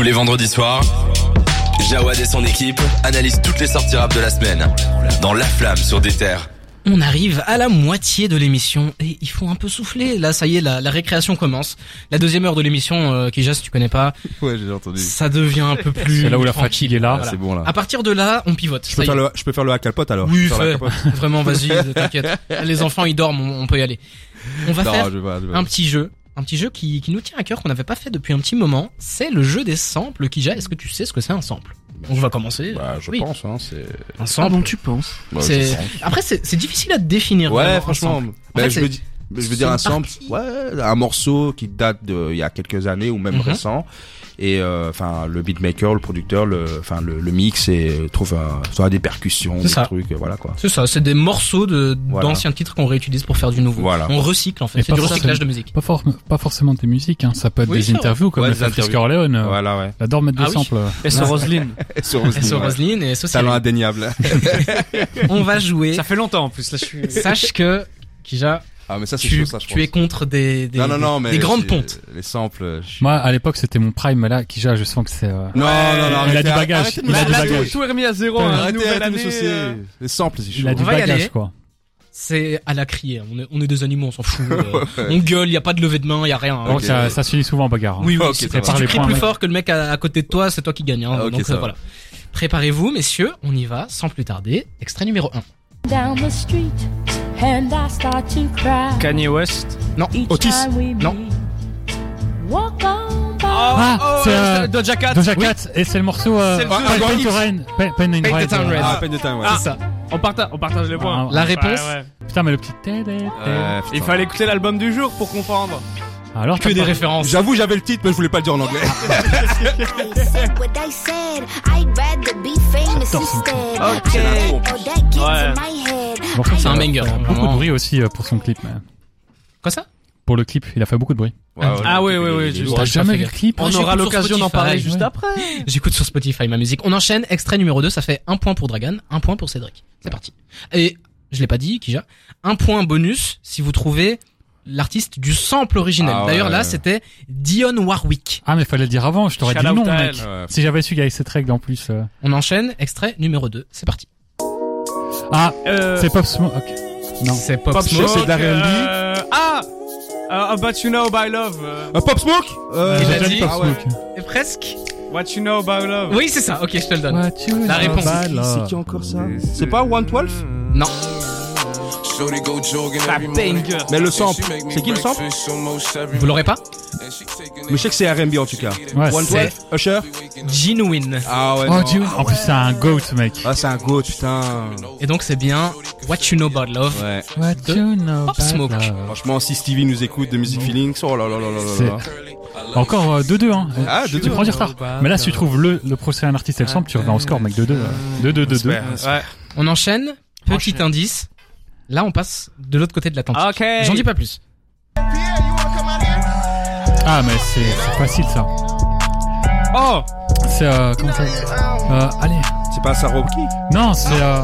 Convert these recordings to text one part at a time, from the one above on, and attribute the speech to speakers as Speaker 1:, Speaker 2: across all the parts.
Speaker 1: Tous les vendredis soirs, Jawad et son équipe analysent toutes les sorties rap de la semaine dans La Flamme sur des terres.
Speaker 2: On arrive à la moitié de l'émission et il faut un peu souffler. Là, ça y est, la, la récréation commence. La deuxième heure de l'émission, euh, Kija, si tu connais pas,
Speaker 3: Ouais, j'ai entendu.
Speaker 2: ça devient un peu plus.
Speaker 4: C'est là où la fatigue est là.
Speaker 3: Ah, c'est bon là.
Speaker 2: À partir de là, on pivote.
Speaker 3: Je peux, faire le, je peux faire le hack à pote alors
Speaker 2: Oui, fais. Vraiment, vas-y, t'inquiète. Les enfants, ils dorment, on, on peut y aller. On va
Speaker 3: Non,
Speaker 2: faire
Speaker 3: je vais pas, je vais
Speaker 2: un petit jeu. Un petit jeu qui, qui nous tient à cœur, qu'on n'avait pas fait depuis un petit moment. C'est le jeu des samples. Kija, est-ce que tu sais ce que c'est un sample? On va commencer.
Speaker 3: Bah, je
Speaker 2: Oui.
Speaker 3: pense, hein, c'est.
Speaker 2: Un sample.
Speaker 5: tu penses?
Speaker 3: Bah,
Speaker 2: C'est-. Après, c'est difficile à définir.
Speaker 3: Ouais,
Speaker 2: vraiment,
Speaker 3: franchement.
Speaker 2: fait,
Speaker 3: je veux dire. Je veux
Speaker 2: c'est
Speaker 3: dire
Speaker 2: une
Speaker 3: un sample,
Speaker 2: partie.
Speaker 3: ouais, un morceau qui date de il y a quelques années ou même
Speaker 2: Mhm.
Speaker 3: récent. Et euh, enfin, le beatmaker, le producteur, le, enfin le, le mix et euh, trouve un, soit des percussions, des
Speaker 2: ça.
Speaker 3: trucs, euh, voilà quoi.
Speaker 2: C'est ça, c'est des morceaux de
Speaker 3: Voilà.
Speaker 2: d'anciens titres qu'on réutilise pour faire du nouveau.
Speaker 3: Voilà.
Speaker 2: On recycle en fait,
Speaker 4: Et
Speaker 2: c'est
Speaker 4: pas
Speaker 2: du recyclage
Speaker 4: forcément-
Speaker 2: de musique.
Speaker 4: Pas, for- pas forcément des musiques, hein. ça peut être
Speaker 2: Oui,
Speaker 4: des interviews comme
Speaker 3: Ouais,
Speaker 4: le. Frisk Orleans. euh,
Speaker 3: Voilà, ouais.
Speaker 4: Il adore mettre
Speaker 2: Ah
Speaker 4: des
Speaker 2: oui.
Speaker 4: samples. euh.
Speaker 5: Et sur Roselyne.
Speaker 3: Et sur Roselyne,
Speaker 2: et.
Speaker 3: Talent indéniable.
Speaker 2: On va jouer.
Speaker 5: Ça fait longtemps en plus. Là, je suis.
Speaker 2: Sache que Kija,
Speaker 3: Ah, mais ça, c'est
Speaker 2: tu,
Speaker 3: chaud, ça, je
Speaker 2: tu
Speaker 3: pense.
Speaker 2: es contre des des,
Speaker 3: non, non, non,
Speaker 2: des-
Speaker 3: mais.
Speaker 2: des grandes pontes.
Speaker 3: Les samples. je-
Speaker 4: Moi, à l'époque, c'était mon prime, mais là, Kija, je sens que c'est... euh,
Speaker 3: Non, non, non,
Speaker 4: il a
Speaker 3: arrêtez,
Speaker 4: du bagage.
Speaker 3: arrêtez de
Speaker 4: Il a du bagage.
Speaker 5: Tout est remis à zéro. hein.
Speaker 3: Arrêtez,
Speaker 5: Nouvelle
Speaker 3: arrêtez de me
Speaker 5: année.
Speaker 3: saucer.
Speaker 5: euh.
Speaker 3: Les samples, c'est
Speaker 4: Il a du
Speaker 2: On va y aller.
Speaker 4: bagage, quoi.
Speaker 2: C'est à la criée. On est, on est des animaux, on s'en fout. euh, on gueule, y a pas de levée de main, y a rien. hein.
Speaker 4: Donc
Speaker 3: Ok.
Speaker 4: ça, ça se finit souvent en bagarre. hein.
Speaker 2: Oui, oui.
Speaker 3: Ok,
Speaker 2: si
Speaker 3: ça va.
Speaker 2: si tu cries plus fort que le mec à, à côté de toi, c'est toi qui gagne. Hein.
Speaker 3: Ah, ok,
Speaker 2: Donc
Speaker 3: ça
Speaker 2: euh,
Speaker 3: va.
Speaker 2: voilà. Préparez-vous, messieurs. On y va, sans plus tarder. Extrait numéro 1
Speaker 6: down the street and I start to cry.
Speaker 5: Kanye West?
Speaker 2: Non,
Speaker 6: Each
Speaker 2: Otis.
Speaker 6: time we
Speaker 2: Non.
Speaker 6: meet. Walk on by.
Speaker 4: Ah, c'est euh,
Speaker 5: Doja Cat.
Speaker 4: Doja Cat, et c'est le morceau euh,
Speaker 5: C'est le
Speaker 4: Pain to Rain. Pain Pain in
Speaker 2: Paint the
Speaker 4: Red,
Speaker 2: Town Red.
Speaker 3: Ah, peine de temps, ouais.
Speaker 5: Ah.
Speaker 2: C'est ça.
Speaker 5: On partage, on partage les points.
Speaker 4: Ah,
Speaker 2: La réponse
Speaker 5: Ouais, ouais.
Speaker 4: Putain, mais le petit...
Speaker 5: Il fallait écouter l'album du jour pour comprendre.
Speaker 4: Alors,
Speaker 2: Que des
Speaker 4: pas-
Speaker 2: références.
Speaker 3: J'avoue, j'avais le titre, mais je voulais pas le dire en anglais.
Speaker 5: Ouais.
Speaker 2: C'est un banger, hein,
Speaker 4: Beaucoup de bruit aussi euh, pour son clip. mais-
Speaker 2: Quoi ça?
Speaker 4: Pour le clip, il a fait beaucoup de bruit.
Speaker 5: Ah oui, oui, oui, juste-
Speaker 4: T'as jamais vu le clip
Speaker 5: On
Speaker 2: j'écoute
Speaker 5: aura l'occasion d'en parler
Speaker 2: ouais.
Speaker 5: juste après.
Speaker 2: J'écoute sur Spotify ma musique. On enchaîne. Extrait numéro 2, ça fait un point pour Dragan, un point pour Cédric. C'est parti. Et je l'ai pas dit, Kija. Un point bonus si vous trouvez l'artiste du sample originel.
Speaker 3: Ah ouais.
Speaker 2: D'ailleurs là, c'était Dion Warwick.
Speaker 4: Ah, mais fallait le dire avant, je t'aurais dit non, mec.
Speaker 3: Ouais.
Speaker 4: Si j'avais su qu'il y avait cette règle en plus. euh.
Speaker 2: On enchaîne. Extrait numéro 2, c'est parti.
Speaker 4: Ah,
Speaker 5: Euh,
Speaker 4: c'est Pop Smoke. ok. Non.
Speaker 2: C'est Pop,
Speaker 5: Pop
Speaker 2: Smoke.
Speaker 3: C'est de la
Speaker 5: euh, Ah euh, But You Know By Love. euh,
Speaker 3: Euh, Pop Smoke euh,
Speaker 2: Il
Speaker 4: J'ai
Speaker 2: a
Speaker 4: déjà
Speaker 2: dit-
Speaker 4: Pop
Speaker 3: ah ouais.
Speaker 4: Smoke.
Speaker 2: Et presque.
Speaker 5: What You Know By Love.
Speaker 2: Oui, c'est ça. Ok, je te le donne.
Speaker 4: What you
Speaker 2: La
Speaker 4: know
Speaker 2: réponse.
Speaker 4: about.
Speaker 3: C'est qui encore ça C'est pas 112
Speaker 2: Non.
Speaker 5: Ah, banger.
Speaker 3: Mais le sample, c'est qui le sample?
Speaker 2: Vous l'aurez pas?
Speaker 3: Mais je sais que c'est R&B en tout cas.
Speaker 4: Ouais,
Speaker 3: 112
Speaker 2: c'est-
Speaker 3: Usher?
Speaker 2: Genuine.
Speaker 3: Ah ouais.
Speaker 4: Oh,
Speaker 3: non.
Speaker 4: Dieu. En plus, c'est un goat, mec.
Speaker 3: Ah, c'est un goat, putain.
Speaker 2: Et donc c'est bien What You Know About Love.
Speaker 3: Ouais.
Speaker 4: What
Speaker 2: De
Speaker 4: you know
Speaker 2: Pop
Speaker 4: about
Speaker 2: Smoke.
Speaker 4: love.
Speaker 3: Franchement, si Stevie nous écoute de Music Feelings, oh là là là là là.
Speaker 4: Encore euh, 2-2, hein.
Speaker 3: Ah,
Speaker 4: Tu
Speaker 3: 2-2.
Speaker 4: prends du retard. Mais là, si tu trouves le, le prochain artiste et le sample, tu reviens au score, mec. 2-2. euh, 2-2-2-2.
Speaker 3: J'espère.
Speaker 5: Ouais.
Speaker 2: On enchaîne. Petit
Speaker 5: Enchaîne.
Speaker 2: indice. Là, on passe de l'autre côté de l'Atlantique.
Speaker 5: Ok.
Speaker 2: J'en dis pas plus.
Speaker 4: Ah, mais c'est facile, ça.
Speaker 5: Oh
Speaker 4: C'est, euh, comment ça euh, Allez.
Speaker 3: C'est pas Saroki?
Speaker 4: Non, c'est, euh,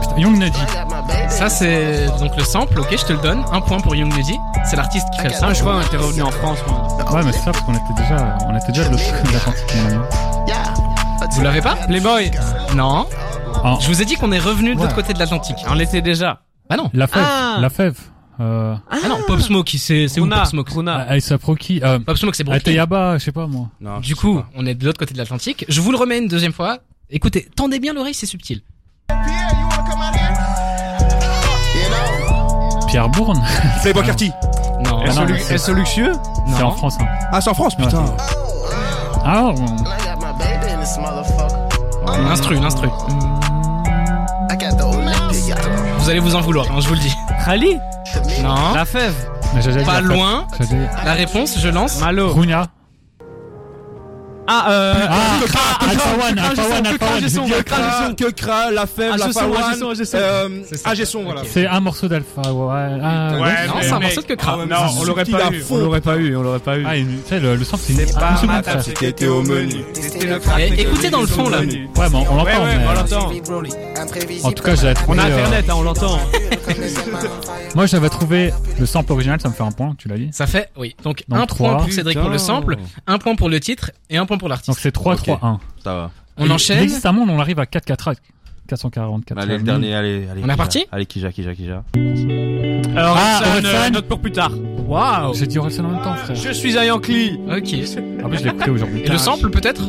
Speaker 4: putain, Young Nuddy.
Speaker 2: Ça, c'est donc le sample. Ok, je te le donne. Un point pour Young Nuddy. C'est l'artiste qui fait le
Speaker 5: Ah,
Speaker 2: sample.
Speaker 5: je crois qu'on était revenu en France. moi.
Speaker 4: Ouais, mais c'est ça, parce qu'on était déjà, on était déjà de l'autre côté de l'Atlantique.
Speaker 2: Vous l'avez pas?
Speaker 5: Playboy?
Speaker 2: Non.
Speaker 4: Ah.
Speaker 2: Je vous ai dit qu'on est revenu de l'autre
Speaker 4: Ouais.
Speaker 2: côté de l'Atlantique.
Speaker 5: On l'était déjà.
Speaker 2: Bah non.
Speaker 4: La fève.
Speaker 5: Ah.
Speaker 4: La fève. Euh,
Speaker 2: Ah non, Pop Smoke, c'est c'est où. Pop Smoke?
Speaker 5: Runa.
Speaker 4: Aïssa Proki. Euh,
Speaker 2: Pop Smoke, c'est Brooklyn.
Speaker 4: Ateyaba, je sais pas, moi.
Speaker 3: Non,
Speaker 2: Du coup,
Speaker 3: pas.
Speaker 2: on est de l'autre côté de l'Atlantique. Je vous le remets une deuxième fois. Écoutez, tendez bien l'oreille, c'est subtil.
Speaker 4: Pierre Bourne.
Speaker 3: Playboy Carty.
Speaker 2: Non,
Speaker 4: Ah non, c'est-
Speaker 5: SO Luxueux?
Speaker 2: non.
Speaker 4: C'est en France, hein.
Speaker 3: Ah, c'est en France, putain.
Speaker 4: Ah, bon.
Speaker 2: L'instru, l'instru. Vous allez vous en vouloir, hein, je vous le dis.
Speaker 5: Rally
Speaker 2: Non,
Speaker 5: La fève
Speaker 4: Mais j'ai déjà dit
Speaker 2: pas
Speaker 4: la fève.
Speaker 2: loin.
Speaker 4: J'ai déjà dit-
Speaker 2: La réponse, je lance.
Speaker 5: Malo
Speaker 4: Rounia.
Speaker 5: Ah, euh.
Speaker 4: Ah, Alpha One, Alpha One, Alpha One.
Speaker 5: Que.
Speaker 3: Que la fève, la.
Speaker 5: Agesson, Agesson.
Speaker 3: Euh. Agesson, voilà.
Speaker 4: C'est un morceau d'Alpha, ouais. Ah,
Speaker 5: Ouais.
Speaker 2: Non, c'est un morceau de que.
Speaker 3: Ah
Speaker 5: Non, on l'aurait pas eu. On l'aurait pas eu, on l'aurait pas eu.
Speaker 4: Ah, tu sais, le, le son, c'est une,
Speaker 5: C'est pas
Speaker 4: une seconde,
Speaker 3: C'était au menu.
Speaker 2: Écoutez dans le fond, là.
Speaker 4: Ouais, mais on, l'entend,
Speaker 5: on l'entend.
Speaker 4: En tout cas, j'avais trouvé.
Speaker 5: On a
Speaker 4: euh,
Speaker 5: internet, hein, on l'entend.
Speaker 4: Moi, j'avais trouvé le sample original, ça me fait un point, tu l'as dit.
Speaker 2: Ça fait, oui. Donc, un point pour Cédric pour le sample, un point pour le titre et un point point pour l'artiste.
Speaker 4: Donc c'est 3,
Speaker 3: Ok.
Speaker 4: 3, 1.
Speaker 3: Ça va.
Speaker 2: On
Speaker 4: Il-
Speaker 2: enchaîne.
Speaker 4: Monde, on arrive à 4, 4, 444.
Speaker 3: Allez, le dernier, allez, allez.
Speaker 2: On est parti
Speaker 3: Allez, Kija, Kija, Kija.
Speaker 5: Alors,
Speaker 4: Ah,
Speaker 5: Orelsan, euh, note pour plus tard.
Speaker 2: Waouh.
Speaker 4: J'ai dit Orelsan en même temps, frère.
Speaker 5: Je suis un Yankee.
Speaker 2: Ok.
Speaker 4: Ah oui, je l'ai écouté aujourd'hui.
Speaker 2: Et le sample peut-être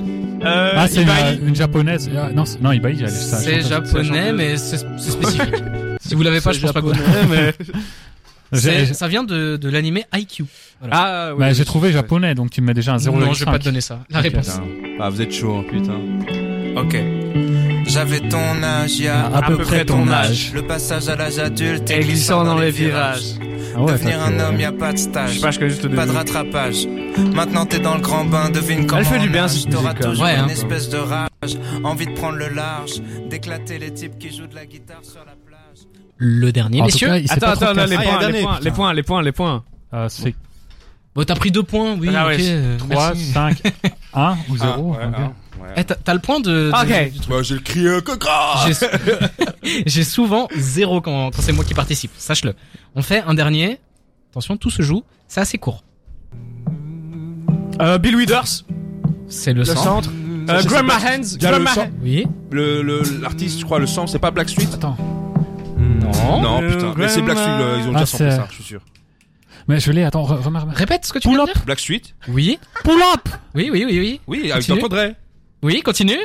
Speaker 5: Euh,
Speaker 4: Ah, c'est une,
Speaker 5: Ibai.
Speaker 4: une japonaise. Ah, non, c'est- non, Ibai, ça.
Speaker 2: C'est japonais, mais c'est spécifique. si vous l'avez pas, je pense pas que vous.
Speaker 5: mais...
Speaker 2: Ça vient de, de l'animé IQ.
Speaker 5: Ah, oui.
Speaker 4: bah, j'ai trouvé japonais, donc tu me mets déjà un 0,5.
Speaker 2: Non, je vais pas te donner ça. La
Speaker 4: Ok,
Speaker 2: réponse.
Speaker 3: Ah, vous êtes chaud, hein, putain.
Speaker 7: Ok. J'avais ton âge, il y a
Speaker 4: À peu près ton âge.
Speaker 7: Le passage à l'âge adulte
Speaker 5: Et glissant dans les virages.
Speaker 4: Ah ouais,
Speaker 7: Devenir un homme, y a pas de
Speaker 5: Je
Speaker 7: stage.
Speaker 5: sais pas,
Speaker 7: Pas de rattrapage. Maintenant t'es dans le grand bain, devine comment.
Speaker 5: fait du bien, cette musique, quand même.
Speaker 7: toujours
Speaker 2: Ouais, hein.
Speaker 7: une espèce de rage. Envie de prendre le large. D'éclater les types qui jouent de la guitare sur la plage.
Speaker 2: Le dernier,
Speaker 4: En tout
Speaker 2: messieurs.
Speaker 4: cas, il
Speaker 5: Attends, attends, non, les
Speaker 3: Ah,
Speaker 5: points, les
Speaker 3: dernier,
Speaker 5: points, les points, les points, les points.
Speaker 4: Euh, c'est
Speaker 2: Bon, t'as pris deux points, oui.
Speaker 5: Ah ouais.
Speaker 2: euh,
Speaker 4: 3,
Speaker 2: merci.
Speaker 4: 5, 1 ou 0.
Speaker 3: Ah, ouais,
Speaker 4: ok.
Speaker 3: hein, ouais.
Speaker 2: Eh, t'as le point de. de-
Speaker 5: Ok.
Speaker 2: du truc.
Speaker 3: Bah, j'ai le cri euh, coca
Speaker 2: J'ai- souvent zéro quand, quand c'est moi qui participe. Sache-le. On fait un dernier. Attention, tout se joue. C'est assez court.
Speaker 5: Euh, Bill Withers,
Speaker 2: C'est le,
Speaker 5: le
Speaker 2: centre.
Speaker 5: centre. Euh, Grandma Hands,
Speaker 3: le
Speaker 5: Grandma. Hands.
Speaker 2: Oui.
Speaker 3: Le, le, l'artiste, je crois, le sang, c'est pas Blackstreet
Speaker 4: Attends.
Speaker 2: Non.
Speaker 3: Non, putain. Mais c'est Blackstreet, le- ils ont
Speaker 4: Ah,
Speaker 3: déjà samplé
Speaker 4: c'est-
Speaker 3: ça, je suis sûr.
Speaker 4: Mais je l'ai, attends, re- remarque.
Speaker 2: Répète ce que tu
Speaker 4: Pull
Speaker 2: viens
Speaker 4: up.
Speaker 2: de dire.
Speaker 3: Blackstreet
Speaker 2: Oui.
Speaker 4: Pull up
Speaker 2: Oui, oui, oui, oui.
Speaker 3: Oui, avec
Speaker 2: Continue.
Speaker 3: Dr. Dre.
Speaker 2: Oui, continue.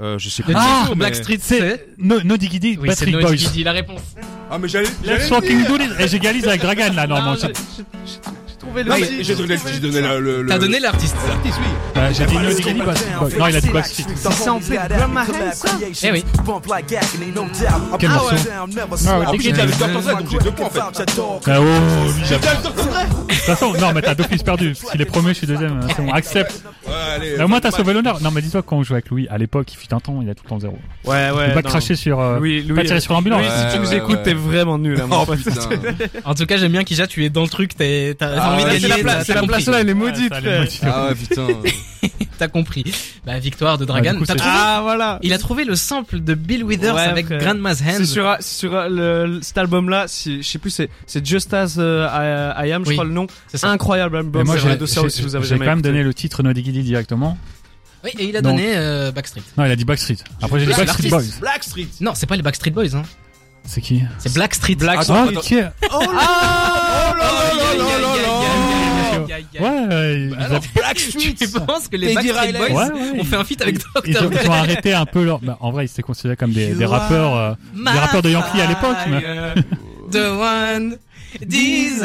Speaker 3: Euh, je sais pas.
Speaker 4: Ah,
Speaker 3: mais-
Speaker 2: Blackstreet, c'est.
Speaker 4: C'est No, no Diggity,
Speaker 2: Oui, c'est
Speaker 4: Patrick Boys.
Speaker 2: qui dit la réponse.
Speaker 3: Ah, mais j'allais.
Speaker 4: Let's fucking do this. Et j'égalise avec Dragan là, normalement.
Speaker 5: j'ai trouvé le titre.
Speaker 3: j'ai donné, j'ai donné le,
Speaker 2: T'as donné l'artiste.
Speaker 3: l'artiste, oui.
Speaker 4: J'ai dit Boys. Non, il a dit Backstreet.
Speaker 5: C'est samplé Grandma Hands, ça
Speaker 2: Eh oui.
Speaker 4: Quel morceau Ah, ouais,
Speaker 3: En plus, j'ai dit avec Dr. Dre, donc j'ai deux points, en fait.
Speaker 4: Ah, oh, lui, il a- De toute façon, non, mais t'as d'office perdu. S'il est premier, je suis deuxième. C'est bon, accepte. Au moins, t'as sauvé l'honneur. Non, mais dis-toi, quand on jouait avec Louis, à l'époque, il fut un temps, il a tout le temps zéro.
Speaker 5: Ouais, ouais.
Speaker 4: Faut pas cracher sur, euh,
Speaker 5: Louis,
Speaker 4: pas tirer sur l'ambulance.
Speaker 5: Louis, si tu nous écoutes, t'es vraiment nul, hein,
Speaker 3: Oh.
Speaker 2: En tout cas, j'aime bien Kija, tu es dans le truc, t'es, t'as t'as
Speaker 3: Ah,
Speaker 2: envie de gagner.
Speaker 5: C'est la place, c'est
Speaker 2: t'as
Speaker 5: la
Speaker 2: compris.
Speaker 5: place là, elle est maudite.
Speaker 3: Ah ouais, putain.
Speaker 2: T'as compris. Bah, victoire de Dragan.
Speaker 4: Ouais,
Speaker 5: Ah, voilà.
Speaker 2: Il a trouvé le sample de Bill Withers
Speaker 5: Ouais,
Speaker 2: avec
Speaker 5: frère.
Speaker 2: Grandma's Hands.
Speaker 5: C'est sur, euh, sur euh, le, cet album-là, si, je sais plus, c'est, Just As euh, I, I Am, je
Speaker 2: Oui,
Speaker 5: crois le nom.
Speaker 2: C'est.
Speaker 5: Incroyable album.
Speaker 4: moi, j'ai
Speaker 5: aussi, vous avez
Speaker 4: j'ai
Speaker 5: jamais
Speaker 4: quand même donné le titre No Diggity directement.
Speaker 2: Oui, et il a
Speaker 4: Donc-
Speaker 2: donné euh, Backstreet.
Speaker 4: Non, il a dit Backstreet. Après, j'ai dit Backstreet Boys.
Speaker 3: Blackstreet.
Speaker 2: Non, c'est pas les Backstreet Boys, hein.
Speaker 4: C'est qui?
Speaker 2: C'est Blackstreet. Black
Speaker 3: Attends,
Speaker 4: Ah,
Speaker 3: attends.
Speaker 4: ok.
Speaker 3: Oh là là là là
Speaker 4: Ouais, ouais, ils
Speaker 2: Bah alors,
Speaker 3: Blackstreet.
Speaker 2: Tu penses que les Backstreet. Boys
Speaker 4: Ouais, ouais,
Speaker 2: ont fait un feat avec
Speaker 4: Ils
Speaker 2: Dr.
Speaker 4: ont, ils ont arrêté un peu leur. Bah, en vrai, ils étaient considérés comme des, des rappeurs, euh, des rappeurs de Yankee à l'époque. mais-
Speaker 2: The one desire.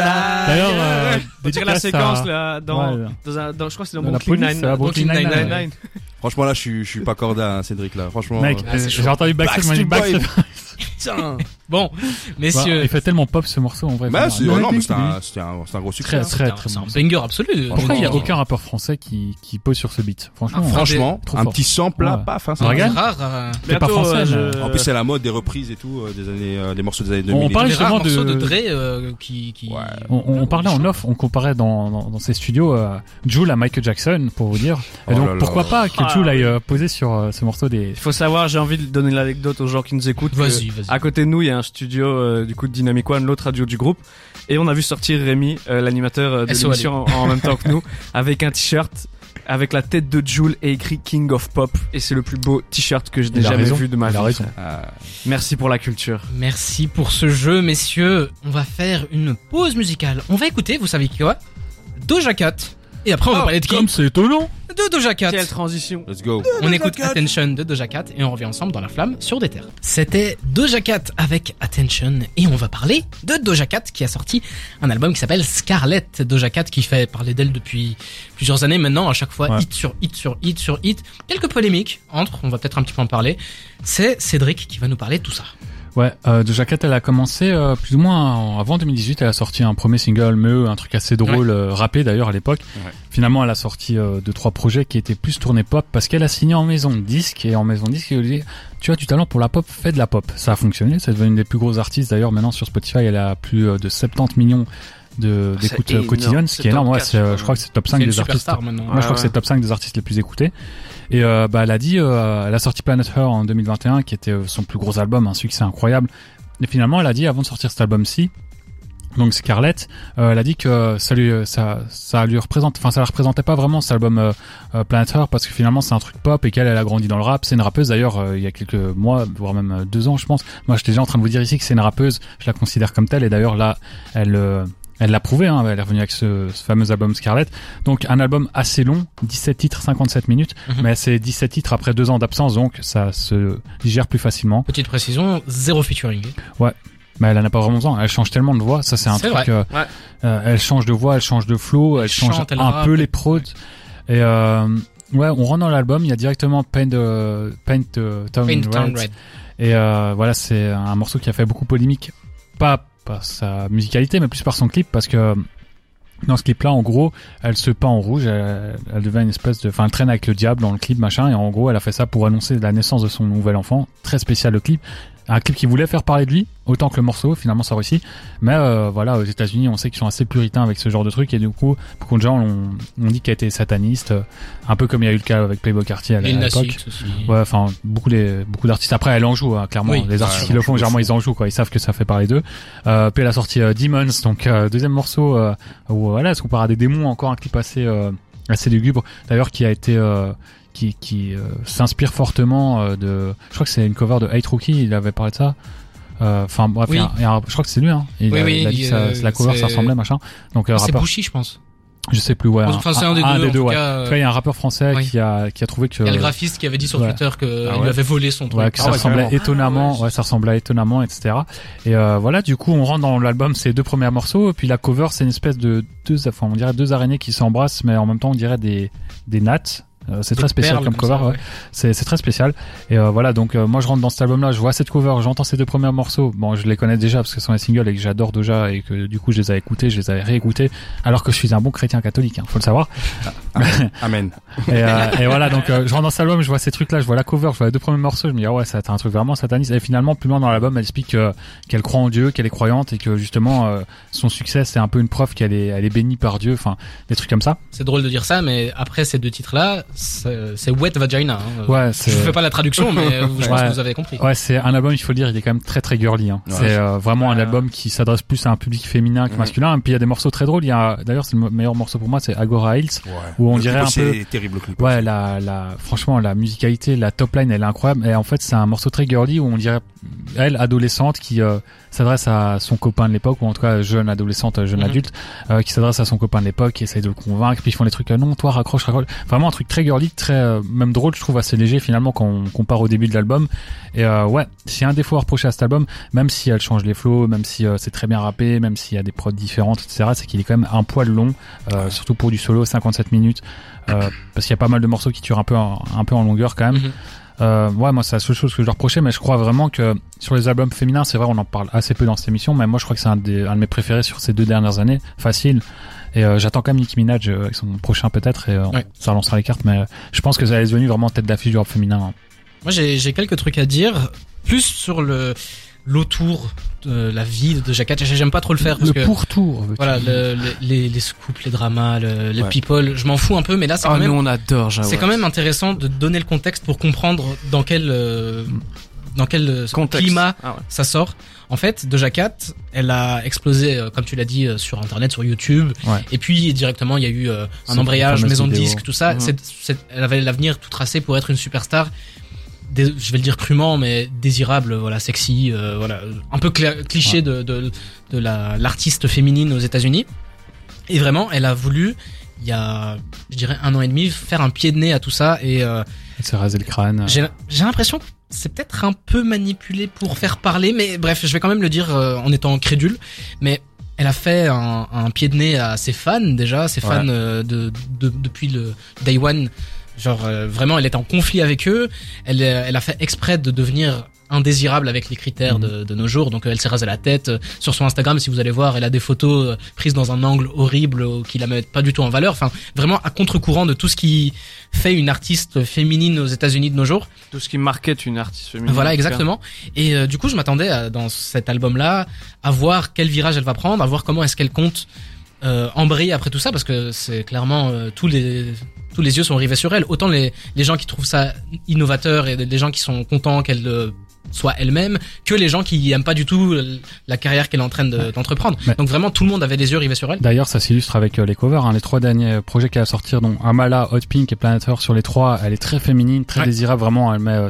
Speaker 4: D'ailleurs, euh,
Speaker 5: On la séquence
Speaker 4: à-
Speaker 5: là, dans,
Speaker 4: Ouais.
Speaker 5: dans un, dans, je crois que c'est dans,
Speaker 4: Dans la
Speaker 5: Brooklyn Nine-Nine.
Speaker 4: Nine-Nine.
Speaker 3: Franchement, là, je suis, je suis pas corda, hein, Cédric, là. Franchement.
Speaker 4: Mec,
Speaker 3: euh,
Speaker 2: Ah,
Speaker 4: j'ai entendu Backstreet,
Speaker 3: Boys. Putain.
Speaker 2: Bon,
Speaker 4: Bah,
Speaker 2: messieurs.
Speaker 4: il fait tellement pop ce morceau en vrai.
Speaker 3: Bah, c'est, non, mais un, gros succès.
Speaker 4: Très,
Speaker 3: hein.
Speaker 4: très,
Speaker 2: C'est un-
Speaker 4: très
Speaker 2: c'est un
Speaker 4: bon.
Speaker 2: banger absolu.
Speaker 4: Pourquoi il y a aucun rappeur français qui, qui pose sur ce beat Franchement,
Speaker 2: Ah,
Speaker 3: Franchement, un
Speaker 4: fort.
Speaker 3: petit sample là,
Speaker 4: Ouais.
Speaker 3: paf, hein,
Speaker 2: C'est rare. euh,
Speaker 4: C'est pas français,
Speaker 5: euh, je-
Speaker 3: En plus, c'est la mode des reprises et tout, euh, des années, euh, des morceaux des années 2000.
Speaker 4: On
Speaker 2: rares
Speaker 4: justement de-
Speaker 2: Dre euh, qui, qui...
Speaker 3: Ouais.
Speaker 4: On, on parlait en off, on comparait dans, dans, dans ces studios euh, Jules à Michael Jackson, pour vous dire. Et
Speaker 3: Oh
Speaker 4: donc
Speaker 3: là.
Speaker 4: pourquoi pas que
Speaker 5: Ah,
Speaker 4: Jules
Speaker 5: oui.
Speaker 4: aille poser sur ce morceau des...
Speaker 5: Il faut savoir, j'ai envie de donner l'anecdote aux gens qui nous écoutent.
Speaker 2: Vas-y, vas-y.
Speaker 5: À côté de nous, il y a un studio euh, du coup de Dynamic One, l'autre radio du groupe, et on a vu sortir Rémi, euh, l'animateur euh, de l'émission, en, en même temps que nous, avec un t-shirt avec la tête de Jules et écrit King of Pop, et c'est le plus beau t-shirt que je n'ai jamais
Speaker 4: raison.
Speaker 5: vu de ma vie. Merci pour la culture.
Speaker 2: Merci pour ce jeu, messieurs. On va faire une pause musicale. On va écouter, vous savez quoi? Doja Cat. Et après, on va parler de qui
Speaker 4: Comme c'est étonnant
Speaker 2: De Doja Cat.
Speaker 5: Quelle transition
Speaker 3: let's go.
Speaker 2: On écoute Attention de Doja Cat et on revient ensemble dans la flamme sur des terres. C'était Doja Cat avec Attention et on va parler de Doja Cat qui a sorti un album qui s'appelle Scarlett. Doja Cat qui fait parler d'elle depuis plusieurs années maintenant, à chaque fois
Speaker 4: Ouais.
Speaker 2: hit sur hit sur hit sur hit. Quelques polémiques entre, on va peut-être un petit peu en parler. C'est Cédric qui va nous parler de tout ça.
Speaker 4: Ouais, euh, Doja Cat, elle a commencé euh, plus ou moins en- avant 2018. Elle a sorti un premier single, Meu, un truc assez drôle, euh, rappé d'ailleurs à l'époque.
Speaker 3: Ouais.
Speaker 4: Finalement, elle a sorti euh, deux trois projets qui étaient plus tournés pop parce qu'elle a signé en maison de disque et en maison de disque, elle dit tu as du talent pour la pop, fais de la pop. Ça a fonctionné. C'est devenu une des plus grosses artistes d'ailleurs. Maintenant sur Spotify, elle a plus euh, de 70 millions de
Speaker 5: Ah, C'est
Speaker 4: d'écoutes euh,
Speaker 5: énorme.
Speaker 4: quotidiennes, ce qui est énorme. Ouais,
Speaker 5: 4,
Speaker 4: c'est, euh,
Speaker 5: je crois
Speaker 4: crois que c'est top 5
Speaker 2: C'est une
Speaker 4: des artistes.
Speaker 2: maintenant.
Speaker 4: Moi, je crois
Speaker 5: Ouais,
Speaker 4: que c'est top 5 des artistes les plus écoutés. Et euh, bah, elle a dit, euh, elle a sorti Planet Her en 2021, qui était euh, son plus gros album, un succès incroyable. Et finalement, elle a dit, avant de sortir cet album-ci, Donc Scarlett, euh, elle a dit que ça lui, ça, ça lui représente, enfin ça la représentait pas vraiment cet album euh, euh, Planet Her parce que finalement c'est un truc pop et qu'elle elle a grandi dans le rap. C'est une rappeuse d'ailleurs euh, il y a quelques mois, voire même euh, deux ans je pense. Moi j'étais déjà en train de vous dire ici que c'est une rappeuse, je la considère comme telle et d'ailleurs là elle euh, elle l'a prouvé, hein, elle est revenue avec ce, ce fameux album Scarlett. Donc un album assez long, 17 titres, 57 minutes,
Speaker 2: Mhm.
Speaker 4: mais c'est 17 titres après deux ans d'absence, donc ça se digère plus facilement.
Speaker 2: Petite précision, zéro featuring.
Speaker 4: Mais elle en a pas vraiment besoin, elle change tellement de voix, ça c'est un truc...
Speaker 2: vrai.
Speaker 4: euh,
Speaker 5: Ouais.
Speaker 4: euh, elle change de voix, elle change de flow, elle,
Speaker 2: Elle
Speaker 4: change
Speaker 2: chante, elle
Speaker 4: un peu les prods. Et euh, ouais, on rentre dans l'album, il y a directement Paint, euh, Paint euh, Town
Speaker 2: Paint
Speaker 4: Red.
Speaker 2: Town Red.
Speaker 4: Et euh, voilà, c'est un morceau qui a fait beaucoup polémique, pas par sa musicalité, mais plus par son clip, parce que dans ce clip-là, en gros, elle se peint en rouge, elle, elle devient une espèce de, enfin, elle traîne avec le diable dans le clip, machin, et en gros, elle a fait ça pour annoncer la naissance de son nouvel enfant. Très spécial le clip, un clip qui voulait faire parler de lui, autant que le morceau. Finalement, ça réussit. Mais euh, voilà, aux États-Unis, on sait qu'ils sont assez puritains avec ce genre de truc, et du coup, beaucoup de gens ont, ont dit qu'elle était sataniste, euh, un peu comme il y a eu le cas avec Playboy Cartier à l'époque. Ouais, enfin beaucoup les beaucoup d'artistes. Après, elle en joue hein, clairement.
Speaker 2: Oui.
Speaker 4: les artistes
Speaker 3: Ouais,
Speaker 4: qui le
Speaker 3: on
Speaker 4: font, généralement ils en jouent quoi. Ils savent que ça fait parler d'eux. Euh, puis elle a sorti euh, Demons, donc euh, deuxième morceau euh, où voilà, elle se compare à des démons, encore un clip assez euh, assez lugubre. D'ailleurs, qui a été euh, qui qui euh, s'inspire fortement euh, de. Je crois que c'est une cover de Hate Rookie. Il avait parlé de ça. Euh, Enfin bref,
Speaker 2: Oui.
Speaker 4: il y a un- il y a un- je crois que c'est lui. Hein. Il,
Speaker 2: Oui,
Speaker 4: a,
Speaker 2: oui,
Speaker 4: il a dit ça- la cover, ça ressemblait machin. Donc
Speaker 2: C'est Bushi, je pense.
Speaker 4: je sais plus ouais.
Speaker 2: Enfin, c'est un des deux. en tout
Speaker 4: ouais.
Speaker 2: cas,
Speaker 4: En il y a un rappeur français
Speaker 2: oui.
Speaker 4: qui a qui a trouvé que
Speaker 2: Il y a le graphiste qui avait dit sur
Speaker 4: ouais.
Speaker 2: Twitter que
Speaker 3: Ah ouais
Speaker 2: lui avait volé son truc.
Speaker 4: Ouais, que
Speaker 3: Ah
Speaker 4: ça
Speaker 3: ouais,
Speaker 4: ressemblait étonnamment,
Speaker 2: Ah ouais,
Speaker 4: ouais, ça ressemblait étonnamment, etc. Et euh, voilà, du coup, on rentre dans l'album, ces deux premiers morceaux, et puis la cover, c'est une espèce de deux, enfin, on dirait deux araignées qui s'embrassent, mais en même temps, on dirait des des nattes. Euh, c'est très spécial comme cover, ouais. c'est c'est très spécial. Et euh, voilà, donc euh, moi je rentre dans cet album-là, je vois cette cover, j'entends ces deux premiers morceaux. Bon, je les connais déjà parce que ce sont les singles et que j'adore Doja et que du coup je les avais écoutés, je les avais réécoutés, alors que je suis un bon chrétien catholique, hein, faut le savoir.
Speaker 3: Amen.
Speaker 4: Et, euh, et voilà, donc euh, je rentre dans cet album, je vois ces trucs-là, je vois la cover, je vois les deux premiers morceaux, je me dis ah ouais, été un truc vraiment sataniste. Et finalement, plus loin dans l'album, elle explique qu'elle croit en Dieu, qu'elle est croyante et que justement euh, son succès c'est un peu une preuve qu'elle est, elle est bénie par Dieu, enfin des trucs comme ça.
Speaker 2: C'est drôle de dire ça, mais après ces deux titres-là, c'est c'est Wet Vagina. Hein.
Speaker 4: Ouais,
Speaker 2: Je
Speaker 4: c'est
Speaker 2: vous fais pas la traduction, mais euh, je pense
Speaker 4: Ouais.
Speaker 2: que vous avez compris.
Speaker 4: ouais, c'est un album, il faut le dire, il est quand même très très girly. Hein.
Speaker 3: Ouais.
Speaker 4: C'est euh, vraiment un album qui s'adresse plus à un public féminin que
Speaker 3: Mhm.
Speaker 4: masculin. Et puis il y a des morceaux très drôles. Il y a d'ailleurs c'est le meilleur morceau pour moi, c'est Agora Hills.
Speaker 3: Ouais.
Speaker 4: Où on
Speaker 3: Le
Speaker 4: dirait
Speaker 3: clip
Speaker 4: un
Speaker 3: aussi
Speaker 4: peu-
Speaker 3: est terrible le clip.
Speaker 4: Ouais, la, la, franchement, la musicalité, la top line, elle est incroyable. Et en fait, c'est un morceau très girly où on dirait, elle, adolescente, qui euh, s'adresse à son copain de l'époque, ou en tout cas jeune adolescente, jeune
Speaker 2: Mhm.
Speaker 4: adulte, euh, qui s'adresse à son copain de l'époque, qui essaye de le convaincre, puis ils font des trucs, euh, non, toi, raccroche, raccroche. Vraiment un truc très girly, très, euh, même drôle, je trouve, assez léger finalement quand on compare au début de l'album. Et euh, ouais, c'est un défaut à reprocher à cet album, même si elle change les flows, même si euh, c'est très bien rappé, même s'il y a des prods différentes, etc., c'est qu'il est quand même un poil long, euh, surtout pour du solo, 57 minutes. Euh, parce qu'il y a pas mal de morceaux qui turent un peu en, un peu en longueur quand même.
Speaker 2: Mhm.
Speaker 4: Euh, ouais, moi c'est la seule chose que je leur reprochais, mais je crois vraiment que sur les albums féminins, c'est vrai, on en parle assez peu dans cette émission, mais moi je crois que c'est un, des- un de mes préférés sur ces deux dernières années, facile. Et euh, j'attends quand même Nicki Minaj euh, avec son prochain peut-être, et
Speaker 2: Ouais.
Speaker 4: ça relancera les cartes, mais je pense que ça est devenu vraiment tête d'affiche du rap féminin. hein.
Speaker 2: Moi, j'ai j'ai quelques trucs à dire, plus sur le l'autour de la vie de Jacat. J'aime pas trop le faire parce
Speaker 4: Le
Speaker 2: que
Speaker 4: pourtour.
Speaker 2: voilà,
Speaker 4: dire.
Speaker 2: le- le- les, les scoops, les dramas, le, les
Speaker 3: Ouais.
Speaker 2: people, je m'en fous un peu, mais là, c'est
Speaker 5: Ah,
Speaker 2: quand même
Speaker 5: on adore
Speaker 2: c'est quand même intéressant de donner le contexte pour comprendre dans quel euh, dans quel euh,
Speaker 5: Contexte.
Speaker 2: climat
Speaker 5: Ah ouais.
Speaker 2: ça sort. En fait, Doja Cat, elle a explosé, euh, comme tu l'as dit, euh, sur Internet, sur YouTube.
Speaker 4: Ouais.
Speaker 2: Et puis directement, il y a eu euh, un embrayage, maison de
Speaker 4: vidéo.
Speaker 2: disques, tout ça.
Speaker 5: Mhm.
Speaker 2: Elle avait l'avenir tout tracé pour être une superstar. Je vais le dire crûment, mais désirable, voilà, sexy, euh, voilà, un peu cliché de, de, de la l'artiste féminine aux États-Unis. Et vraiment, elle a voulu, il y a, je dirais, un an et demi, faire un pied de nez à tout ça et euh,
Speaker 4: Elle s'est rasé le crâne.
Speaker 2: j'ai j'ai l'impression que c'est peut-être un peu manipulé pour faire parler, mais bref, je vais quand même le dire euh, en étant crédule. Mais elle a fait un, un pied de nez à ses fans déjà, ses fans euh, de, de- depuis le day one. Genre euh, vraiment, elle est en conflit avec eux. Elle, euh, elle a fait exprès de devenir indésirable avec les critères de, de nos jours. Donc euh, elle s'est rasé la tête. Euh, Sur son Instagram, si vous allez voir, elle a des photos euh, prises dans un angle horrible euh, qui la mettent pas du tout en valeur. Enfin, vraiment à contre-courant de tout ce qui fait une artiste féminine aux États-Unis de nos jours.
Speaker 5: Tout ce qui market une artiste féminine.
Speaker 2: Voilà, exactement. Et euh, du coup, je m'attendais dans cet album-là à voir quel virage elle va prendre, à voir comment est-ce qu'elle compte euh, après tout ça, parce que c'est clairement euh, tous les tous les yeux sont rivés sur elle. Autant les les gens qui trouvent ça innovateur et les gens qui sont contents qu'elle euh, soit elle-même que les gens qui aiment pas du tout la carrière qu'elle est en train de- d'entreprendre.
Speaker 4: Mais-
Speaker 2: Donc vraiment tout le monde avait les yeux rivés sur elle.
Speaker 4: D'ailleurs, ça s'illustre avec euh, les covers. Hein. Les trois derniers projets qu'elle a sortir, donc Amala, Hot Pink et Planet Earth, sur les trois, elle est très féminine, très
Speaker 2: Ouais.
Speaker 4: désirable. Vraiment, elle met euh,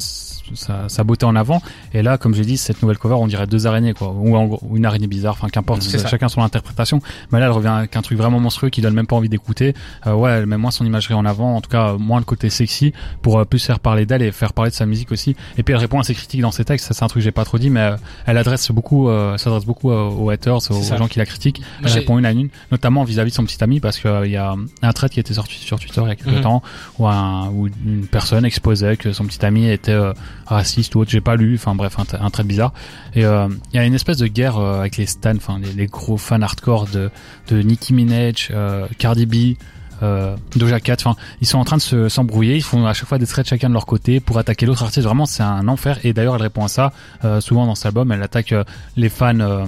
Speaker 4: sa, sa beauté en avant. Et là, comme j'ai dit, cette nouvelle cover, on dirait deux araignées, quoi, ou, en ou une araignée bizarre. Enfin, qu'importe. Chacun son interprétation. Mais là, elle revient avec un truc vraiment monstrueux qui donne même pas envie d'écouter. Euh, ouais, elle met moins son imagerie en avant, en tout cas moins le côté sexy, pour euh, plus faire parler d'elle et faire parler de sa musique aussi. Et puis elle répond à ses critiques dans ses textes. Ça, c'est un truc que j'ai pas trop dit, mais euh, elle adresse beaucoup, euh, s'adresse beaucoup aux haters, aux
Speaker 2: ça.
Speaker 4: gens qui la critiquent. Elle répond une à une, notamment vis-à-vis de son petit ami, parce qu'il y a un thread qui était sorti sur Twitter il y a quelques
Speaker 2: Mhm.
Speaker 4: temps, où, un, où une personne exposait que son petit ami était raciste ou autre, j'ai pas lu, enfin bref, un, un thread bizarre. Et euh, il y a une espèce de guerre euh, avec les stans, enfin les, les gros fans hardcore de, de Nicki Minaj, euh, Cardi B, euh, Doja Cat, enfin ils sont en train de se s'embrouiller, ils font à chaque fois des threads chacun de leur côté pour attaquer l'autre artiste. Vraiment c'est un enfer. Et d'ailleurs elle répond à ça euh, souvent dans cet album, elle attaque les fans.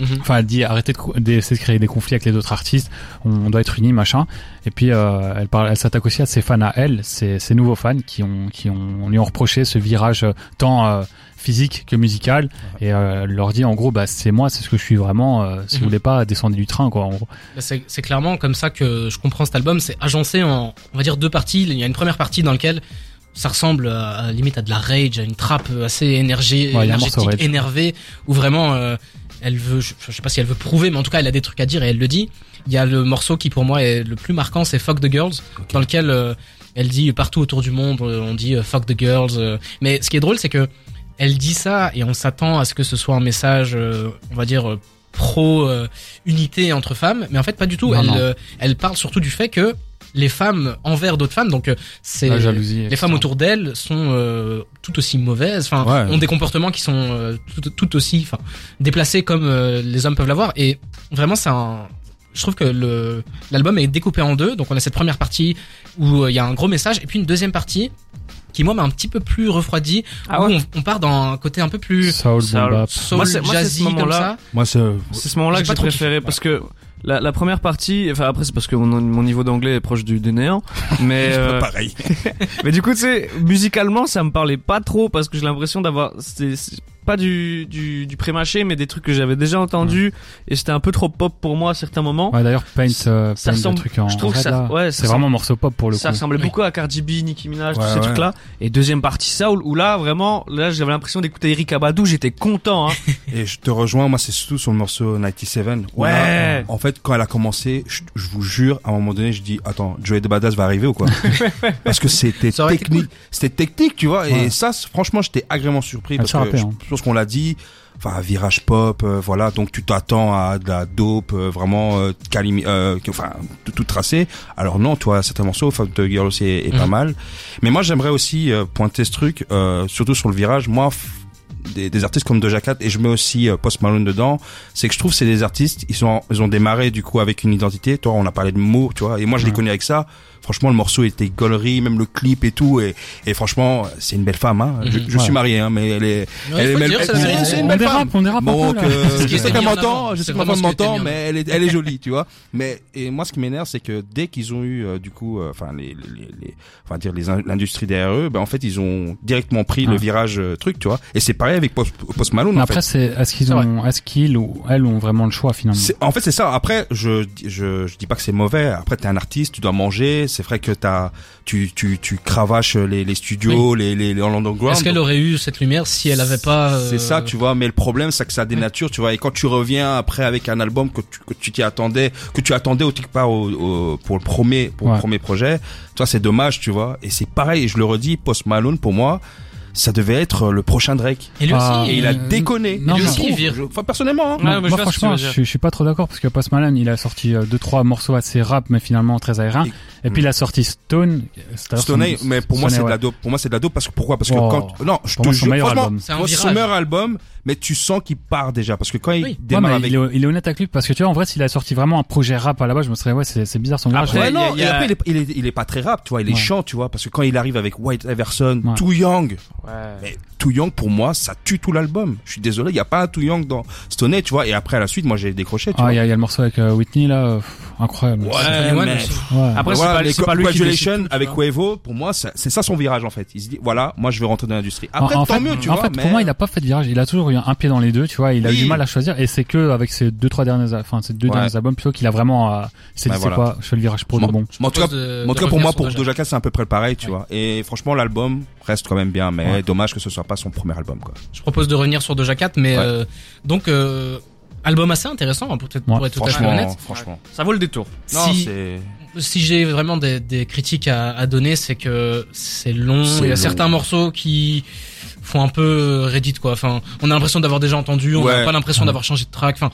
Speaker 2: Mhm.
Speaker 4: Enfin, elle dit arrêtez de de créer des conflits avec les autres artistes. On, doit être unis, machin. Et puis euh, elle parle, elle s'attaque aussi à ses fans à elle, ses, ses nouveaux fans qui ont qui ont lui ont reproché ce virage euh, tant euh, physique que musical. Et euh, elle leur dit en gros, bah c'est moi, c'est ce que je suis vraiment. si vous
Speaker 2: Mhm.
Speaker 4: voulez pas, descendez du train, quoi. En gros.
Speaker 2: Bah, C'est clairement comme ça que je comprends cet album. C'est agencé en, on va dire, deux parties. Il y a une première partie dans laquelle ça ressemble à, limite à de la rage, à une trappe assez énergie,
Speaker 4: Ouais,
Speaker 2: énergétique, énervée, où vraiment elle veut, je, je sais pas si elle veut prouver, mais en tout cas elle a des trucs à dire et elle le dit. Il y a le morceau qui pour moi est le plus marquant, c'est Fuck the Girls, dans lequel euh, elle dit partout autour du monde, euh, on dit euh, Fuck the Girls. mais ce qui est drôle, c'est que elle dit ça et on s'attend à ce que ce soit un message, on va dire, pro unité entre femmes, mais en fait pas du tout.
Speaker 4: Non,
Speaker 2: elle,
Speaker 4: non.
Speaker 2: elle parle surtout du fait que les femmes envers d'autres femmes, donc euh, c'est
Speaker 4: La jalousie.
Speaker 2: les femmes autour d'elles sont euh, tout aussi mauvaises, enfin
Speaker 3: Ouais.
Speaker 2: ont des comportements qui sont euh, tout, tout aussi, enfin déplacés comme euh, les hommes peuvent l'avoir. Et vraiment, c'est un, je trouve que le l'album est découpé en deux. Donc on a cette première partie où il y a un gros message, et puis une deuxième partie qui moi m'a un petit peu plus refroidi,
Speaker 5: Ah
Speaker 2: où
Speaker 5: ouais
Speaker 2: on, on part dans un côté un peu plus
Speaker 4: Soul,
Speaker 5: Soul.
Speaker 2: soul,
Speaker 5: Moi, c'est- moi, c'est ce
Speaker 2: jazzy comme
Speaker 5: moment-là.
Speaker 2: ça.
Speaker 3: Moi, c'est
Speaker 5: C'est ce moment-là
Speaker 2: J'ai
Speaker 5: que j'ai préféré
Speaker 2: kiffé,
Speaker 5: parce que la, la première partie, enfin après c'est parce que mon, mon niveau d'anglais est proche du, du néant, mais euh,
Speaker 3: pareil.
Speaker 5: mais du coup tu sais musicalement ça me parlait pas trop parce que j'ai l'impression d'avoir c'est c'est pas du du, du pré-mâché mais des trucs que j'avais déjà entendus et c'était un peu trop pop pour moi à certains moments.
Speaker 4: Ouais, d'ailleurs, Paint, euh,
Speaker 5: Ça
Speaker 4: Paint,
Speaker 5: ressemble-
Speaker 4: le truc en
Speaker 5: je trouve
Speaker 4: red,
Speaker 5: ça-
Speaker 4: là,
Speaker 5: ouais, ça
Speaker 4: c'est vraiment morceau pop pour le
Speaker 5: Ça
Speaker 4: coup.
Speaker 5: ressemblait
Speaker 2: Oui.
Speaker 5: beaucoup à Cardi B, Nicki Minaj,
Speaker 3: Ouais,
Speaker 5: tous ces
Speaker 3: ouais.
Speaker 5: trucs-là. Et deuxième partie Soul où là vraiment là j'avais l'impression d'écouter Eric Abadou, j'étais content hein.
Speaker 3: Et je te rejoins, moi c'est surtout sur le morceau 97. où
Speaker 5: Ouais.
Speaker 3: là, en fait, quand elle a commencé, je, je vous jure, à un moment donné, je dis, attends, Joey de Badass va arriver ou quoi? Parce que c'était
Speaker 2: Ça
Speaker 3: technique, c'était technique, tu vois.
Speaker 4: Ouais.
Speaker 3: Et ça, franchement, j'étais agréablement surpris
Speaker 4: Elle
Speaker 3: parce que je
Speaker 4: hein.
Speaker 3: Pense qu'on l'a dit. Enfin, virage pop, euh, voilà. Donc tu t'attends à de la dope, euh, vraiment euh, calimi- euh, enfin tout, tout tracé. Alors non, toi, certains morceaux, Fuck the Girl aussi est, est pas
Speaker 2: Mhm.
Speaker 3: mal. Mais moi, j'aimerais aussi pointer ce truc, surtout sur le virage. Moi, des, des artistes comme Doja Cat et je mets aussi euh, Post Malone dedans, c'est que je trouve que c'est des artistes, ils sont, ils ont démarré du coup avec une identité. Toi, on a parlé de mots, tu vois, et moi je les connais avec ça. Franchement, le morceau était gaulerie, même le clip et tout, et, et franchement, c'est une belle femme. Hein. Je,
Speaker 2: Mhm.
Speaker 3: je suis marié, hein, mais elle est,
Speaker 2: Ouais,
Speaker 3: elle est belle-
Speaker 2: dire,
Speaker 3: elle-
Speaker 2: vérité.
Speaker 3: c'est une
Speaker 4: On
Speaker 3: belle
Speaker 4: dérape,
Speaker 3: femme.
Speaker 4: on dérape peu, là.
Speaker 3: euh, je sais qu'elle m'entend,
Speaker 2: avant.
Speaker 3: je sais
Speaker 2: qui était
Speaker 3: m'entend, mais elle est, elle est jolie, tu vois. Mais et moi, ce qui m'énerve, c'est que dès qu'ils ont eu, euh, du coup, euh, enfin les, les, les, enfin dire les in- l'industrie derrière eux, ben en fait, ils ont directement pris le virage euh, truc, tu vois. Et c'est pareil avec Post, Post Malone.
Speaker 4: Mais
Speaker 3: en
Speaker 4: après,
Speaker 3: fait.
Speaker 4: c'est est-ce qu'ils ont, est-ce qu'ils ou elles ont vraiment le choix finalement?
Speaker 3: En fait, c'est ça. Après, je, je, je dis pas que c'est mauvais. Après, t'es un artiste, tu dois manger. C'est vrai que t'as, tu, tu, tu cravaches les, les studios, les, les, les underground.
Speaker 2: Est-ce qu'elle aurait eu cette lumière si elle avait pas euh,
Speaker 3: C'est ça, tu vois. Mais le problème, c'est que ça dénature, tu vois. Et quand tu reviens après avec un album que tu, que tu t'y attendais, que tu attendais au part au, au- pour le premier, pour
Speaker 4: Ouais.
Speaker 3: le premier projet, toi, c'est dommage, tu vois. Et c'est pareil. Et je le redis, Post Malone, pour moi, ça devait être le prochain Drake.
Speaker 2: Et lui
Speaker 4: Ah,
Speaker 2: aussi,
Speaker 3: Et il a
Speaker 4: Euh,
Speaker 3: déconné.
Speaker 4: non,
Speaker 3: Je trouve.
Speaker 2: il vire.
Speaker 3: Je- Enfin, personnellement. hein.
Speaker 5: Ouais, mais je
Speaker 4: moi
Speaker 5: tu
Speaker 4: franchement je, je suis pas trop d'accord parce que Post Malone il a sorti euh, deux trois morceaux assez rap mais finalement très aériens et, puis il a sorti Stone
Speaker 3: Stone
Speaker 4: son-
Speaker 3: Age, mais pour moi c'est de la dope. Pour moi c'est de la dope parce que pourquoi? Parce que
Speaker 4: Oh.
Speaker 3: quand non, je
Speaker 4: Pour
Speaker 3: te
Speaker 4: moi, son
Speaker 3: jure,
Speaker 4: meilleur
Speaker 3: franchement,
Speaker 4: album.
Speaker 2: C'est un
Speaker 3: moi, son
Speaker 2: virage.
Speaker 3: meilleur album, mais tu sens qu'il part déjà parce que quand il
Speaker 2: Oui.
Speaker 4: Ouais,
Speaker 3: démarre
Speaker 4: mais
Speaker 3: avec
Speaker 4: il, est, il est honnête avec lui parce que tu vois en vrai s'il a sorti vraiment un projet rap à la base je me serais ouais c'est c'est bizarre son virage.
Speaker 5: Après,
Speaker 3: non, et
Speaker 5: a-
Speaker 3: après il est, il est, il est pas très rap, tu vois, il est
Speaker 4: Ouais.
Speaker 3: chant, tu vois, parce que quand il arrive avec White Everson,
Speaker 4: Ouais.
Speaker 3: Too Young,
Speaker 5: Ouais.
Speaker 3: mais Too Young pour moi ça tue tout l'album. Je suis désolé, il y a pas un Too Young dans Stone Age, tu vois, et après à la suite moi j'ai décroché, tu
Speaker 4: Ah
Speaker 3: vois.
Speaker 4: il y, a- il y a le morceau avec euh, Whitney là incroyable.
Speaker 3: Ouais.
Speaker 5: Après, pas-
Speaker 3: mais
Speaker 5: c'est pas lui qui
Speaker 3: Congratulations avec. Quavo, pour moi, c'est c'est ça son virage en fait. Il se dit, voilà, moi je vais rentrer dans l'industrie. Après,
Speaker 4: En-
Speaker 3: tant
Speaker 4: fait,
Speaker 3: mieux, tu
Speaker 4: en
Speaker 3: vois.
Speaker 4: fait,
Speaker 3: mais...
Speaker 4: pour moi, il a pas fait de virage. Il a toujours eu un pied dans les deux, tu vois. Il a
Speaker 3: Oui.
Speaker 4: eu du mal à choisir, et c'est que avec ces deux, trois derniers, enfin, ces deux
Speaker 3: Ouais.
Speaker 4: derniers albums, plutôt qu'il a vraiment, euh, il s'est dit, c'est
Speaker 3: voilà.
Speaker 4: quoi, je fais le virage pour de
Speaker 3: Bon. en tout cas, pour moi, pour
Speaker 2: Doja
Speaker 3: Cat, c'est à peu près pareil, tu vois. Et franchement, l'album reste quand même bien, mais dommage que ce soit pas son premier album, quoi.
Speaker 2: Je propose de revenir sur Doja Cat, mais euh, donc euh, album assez intéressant hein, pour, être- pour
Speaker 4: Ouais,
Speaker 2: être tout à fait
Speaker 3: Franchement,
Speaker 2: honnête.
Speaker 3: franchement.
Speaker 5: Ça vaut le détour.
Speaker 3: Non,
Speaker 2: si
Speaker 3: c'est.
Speaker 2: Si j'ai vraiment des, des critiques à, à donner, c'est que c'est long. Il y a
Speaker 3: long.
Speaker 2: certains morceaux qui font un peu Reddit quoi. Enfin, on a l'impression d'avoir déjà entendu, on n'a
Speaker 3: Ouais.
Speaker 2: pas l'impression d'avoir changé de track. Enfin,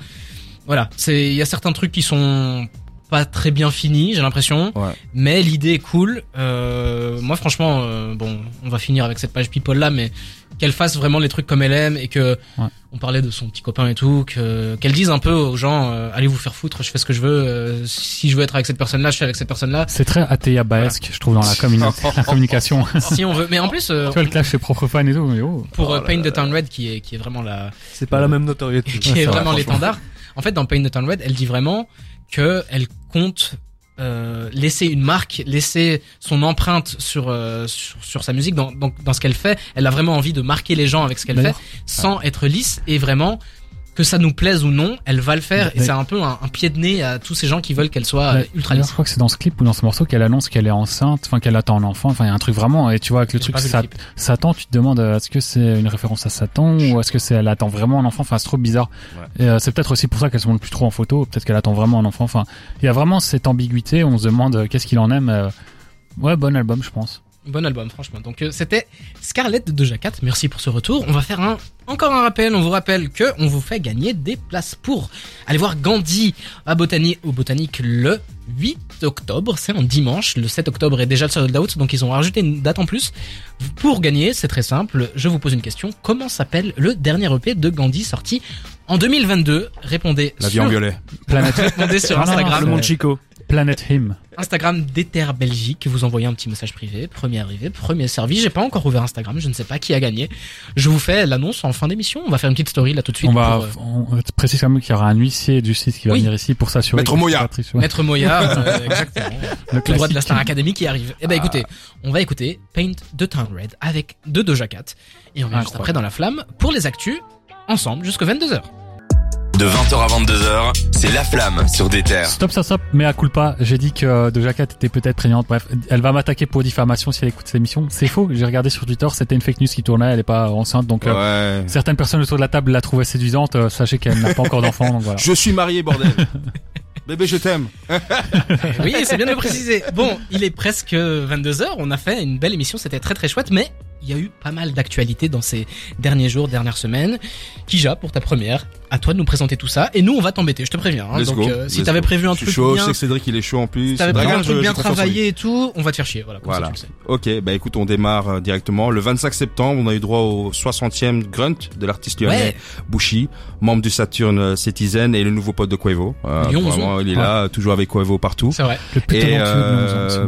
Speaker 2: voilà, c'est il y a certains trucs qui sont pas très bien finis, j'ai l'impression.
Speaker 3: Ouais.
Speaker 2: Mais l'idée est cool. Euh, moi, franchement, euh, bon, on va finir avec cette page people là, mais qu'elle fasse vraiment les trucs comme elle aime et que
Speaker 4: Ouais.
Speaker 2: on parlait de son petit copain et tout, que qu'elle dise un peu aux gens, euh, allez vous faire foutre, je fais ce que je veux. euh, si je veux être avec cette personne-là, je suis avec cette personne-là.
Speaker 4: C'est très Ateya Baesque, je trouve, dans la, communi- la communication. tu
Speaker 2: si on veut. Mais en plus, euh,
Speaker 4: vois, le clash ses propres fans et tout, mais oh.
Speaker 2: pour euh,
Speaker 3: Oh
Speaker 2: Paint the Town Red, qui est qui est vraiment la
Speaker 5: C'est pas la même notoriété.
Speaker 2: qui
Speaker 4: Ouais,
Speaker 2: est vraiment l'étendard. En fait, dans Paint the Town Red, elle dit vraiment que elle compte euh, laisser une marque, laisser son empreinte sur euh, sur, sur sa musique, dans, dans, dans ce qu'elle fait. Elle a vraiment envie de marquer les gens avec ce qu'elle fait, sans être lisse et vraiment que ça nous plaise ou non, elle va le faire. Et c'est un peu un, un pied de nez à tous ces gens qui veulent qu'elle soit euh,
Speaker 4: Ouais,
Speaker 2: ultra lisse.
Speaker 4: Je crois que c'est dans ce clip ou dans ce morceau qu'elle annonce qu'elle est enceinte, enfin qu'elle attend un enfant. Enfin, il y a un truc vraiment. Et tu vois, avec le truc
Speaker 2: vu le.
Speaker 4: Satan, tu te demandes euh, est-ce que c'est une référence à Satan ou est-ce que c'est elle attend vraiment un enfant? Enfin, c'est trop bizarre.
Speaker 3: Ouais.
Speaker 4: Euh, c'est peut-être aussi pour ça qu'elle se montre plus trop en photo. Peut-être qu'elle attend vraiment un enfant. Enfin, il y a vraiment cette ambiguïté. On se demande euh, qu'est-ce qu'il en aime. euh. Ouais, bon album, je pense.
Speaker 2: Bon album, franchement. Donc euh, c'était Scarlett de Doja Cat. Merci pour ce retour. On va faire un encore un rappel. On vous rappelle que on vous fait gagner des places pour aller voir Gandhi à Botany au Botanique le 8 octobre. C'est un dimanche. Le 7 octobre est déjà le sold out, donc ils ont rajouté une date en plus. Pour gagner, c'est très simple. Je vous pose une question. Comment s'appelle le dernier EP de Gandhi sorti en 2022 Répondez
Speaker 3: La vie
Speaker 2: sur,
Speaker 3: en violet.
Speaker 4: Planète,
Speaker 2: répondez sur
Speaker 4: Ah
Speaker 2: Instagram.
Speaker 5: Le monde Chico.
Speaker 4: Planète Him.
Speaker 2: Instagram d'Ether Belgique, vous envoyez un petit message privé, premier arrivé, premier servi. J'ai pas encore ouvert Instagram, je ne sais pas qui a gagné. Je vous fais l'annonce en fin d'émission. On va faire une petite story là tout de suite.
Speaker 4: On va,
Speaker 2: pour, euh,
Speaker 4: on, on précise quand même qu'il y aura un huissier du site qui va
Speaker 2: Oui.
Speaker 4: venir ici pour s'assurer.
Speaker 3: Maître Moya.
Speaker 4: Patrice, ouais.
Speaker 2: Maître Moya, euh, exactement.
Speaker 4: Le
Speaker 2: Tout droit de la. Star Academy qui arrive. Eh ben écoutez, on va écouter Paint de Town Red avec de Doja Cat et on revient juste après dans la flamme pour les actus ensemble jusqu'à 22h.
Speaker 1: De 20h à 22h, c'est La Flamme sur des terres.
Speaker 4: Stop, stop, stop, mais à culpa, j'ai dit que Doja Cat était peut-être prégnante. Bref, elle va m'attaquer pour diffamation si elle écoute cette émission. C'est faux, j'ai regardé sur Twitter, c'était une fake news qui tournait, elle est pas enceinte, donc euh, certaines personnes autour de la table la trouvaient séduisante. euh, sachez qu'elle n'a pas encore d'enfant, donc voilà.
Speaker 3: Je suis marié, bordel. Bébé, je t'aime.
Speaker 2: Oui, c'est bien de le préciser. Bon, il est presque 22h, on a fait une belle émission, c'était très très chouette, mais il y a eu pas mal d'actualités dans ces derniers jours, dernières semaines. Kija, pour ta première, à toi de nous présenter tout ça, et nous on va t'embêter, je te préviens. hein.
Speaker 3: Let's
Speaker 2: Donc
Speaker 3: go.
Speaker 2: euh, si
Speaker 3: Let's
Speaker 2: t'avais
Speaker 3: go.
Speaker 2: prévu un
Speaker 3: Je suis
Speaker 2: truc
Speaker 3: chaud, je
Speaker 2: bien,
Speaker 3: sais que Cédric il est chaud en plus.
Speaker 2: si t'avais prévu un truc
Speaker 3: je-
Speaker 2: bien travaillé et tout, on va te faire chier, voilà. comme ça,
Speaker 3: Voilà.
Speaker 2: tu le sais.
Speaker 3: Ok, bah écoute, on démarre euh, directement. Le 25 septembre, on a eu droit au 60e Grunt de l'artiste lyonnais
Speaker 2: Ouais.
Speaker 3: Bushi, membre du Saturn Citizen et le nouveau pote de Quavo. Euh,
Speaker 2: Lyon,
Speaker 3: vraiment, il est là, toujours avec Quavo partout.
Speaker 2: C'est vrai.
Speaker 4: Le plus
Speaker 3: Et
Speaker 4: talentueux de
Speaker 3: euh,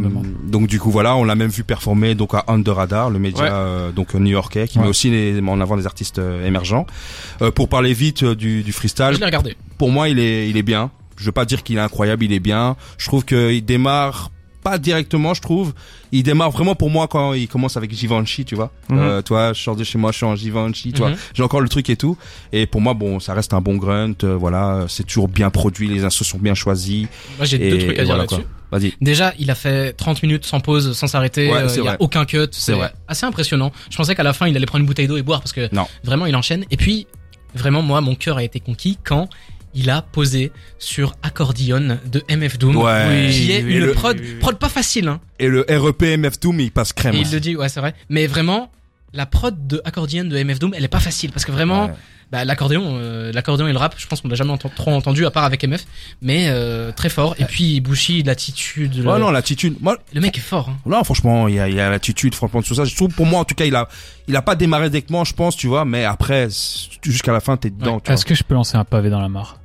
Speaker 3: donc du coup voilà, on l'a même vu performer donc à Under Radar, le média
Speaker 5: Ouais.
Speaker 3: euh, donc new-yorkais qui
Speaker 4: Ouais.
Speaker 3: met aussi les, en avant des artistes émergents. Euh, pour parler vite euh, du, du freestyle,
Speaker 2: Je l'ai regardé.
Speaker 3: pour moi il est il est bien. Je veux pas dire qu'il est incroyable, il est bien. Je trouve qu'il démarre pas directement, je trouve. Il démarre vraiment pour moi quand il commence avec Givenchy, tu vois.
Speaker 5: Mhm.
Speaker 3: Euh, toi, je sors de chez moi, je suis en Givenchy, tu vois.
Speaker 2: Mhm.
Speaker 3: J'ai encore le truc et tout. Et pour moi, bon, ça reste un bon grunt. euh, voilà, c'est toujours bien produit, les instruments sont bien choisis.
Speaker 2: Moi j'ai deux trucs à dire
Speaker 3: voilà,
Speaker 2: là-dessus.
Speaker 3: Vas-y.
Speaker 2: Déjà, il a fait 30 minutes sans pause, sans s'arrêter.
Speaker 3: Ouais,
Speaker 2: euh, il y a
Speaker 3: vrai.
Speaker 2: aucun cut. C'est
Speaker 3: vrai.
Speaker 2: assez impressionnant. Je pensais qu'à la fin, il allait prendre une bouteille d'eau et boire parce que
Speaker 3: Non.
Speaker 2: vraiment, il enchaîne. Et puis, vraiment, moi, mon cœur a été conquis quand il a posé sur Accordion de MF Doom.
Speaker 3: Ouais.
Speaker 2: Qui est
Speaker 3: Oui,
Speaker 2: une
Speaker 3: le-
Speaker 2: prod, prod pas facile, hein.
Speaker 3: Et le REP MF Doom, il passe crème.
Speaker 2: Et il le dit, ouais, c'est vrai. Mais vraiment, la prod de Accordion de MF Doom, elle est pas facile parce que vraiment,
Speaker 3: Ouais.
Speaker 2: Bah, l'accordéon, euh, l'accordéon et le rap, je pense qu'on l'a jamais trop entendu à part avec MF, mais euh, très fort. Et puis Bushi, l'attitude, le,
Speaker 3: Ouais, non, l'attitude. Moi,
Speaker 2: le mec est fort. Hein.
Speaker 3: non, franchement, il y a, il y a l'attitude, franchement, tout ça. Je trouve, pour moi, en tout cas, il a, il a pas démarré directement, je pense, tu vois, mais après, jusqu'à la fin, t'es dedans, tu
Speaker 4: Est-ce que je peux lancer un pavé dans la mare?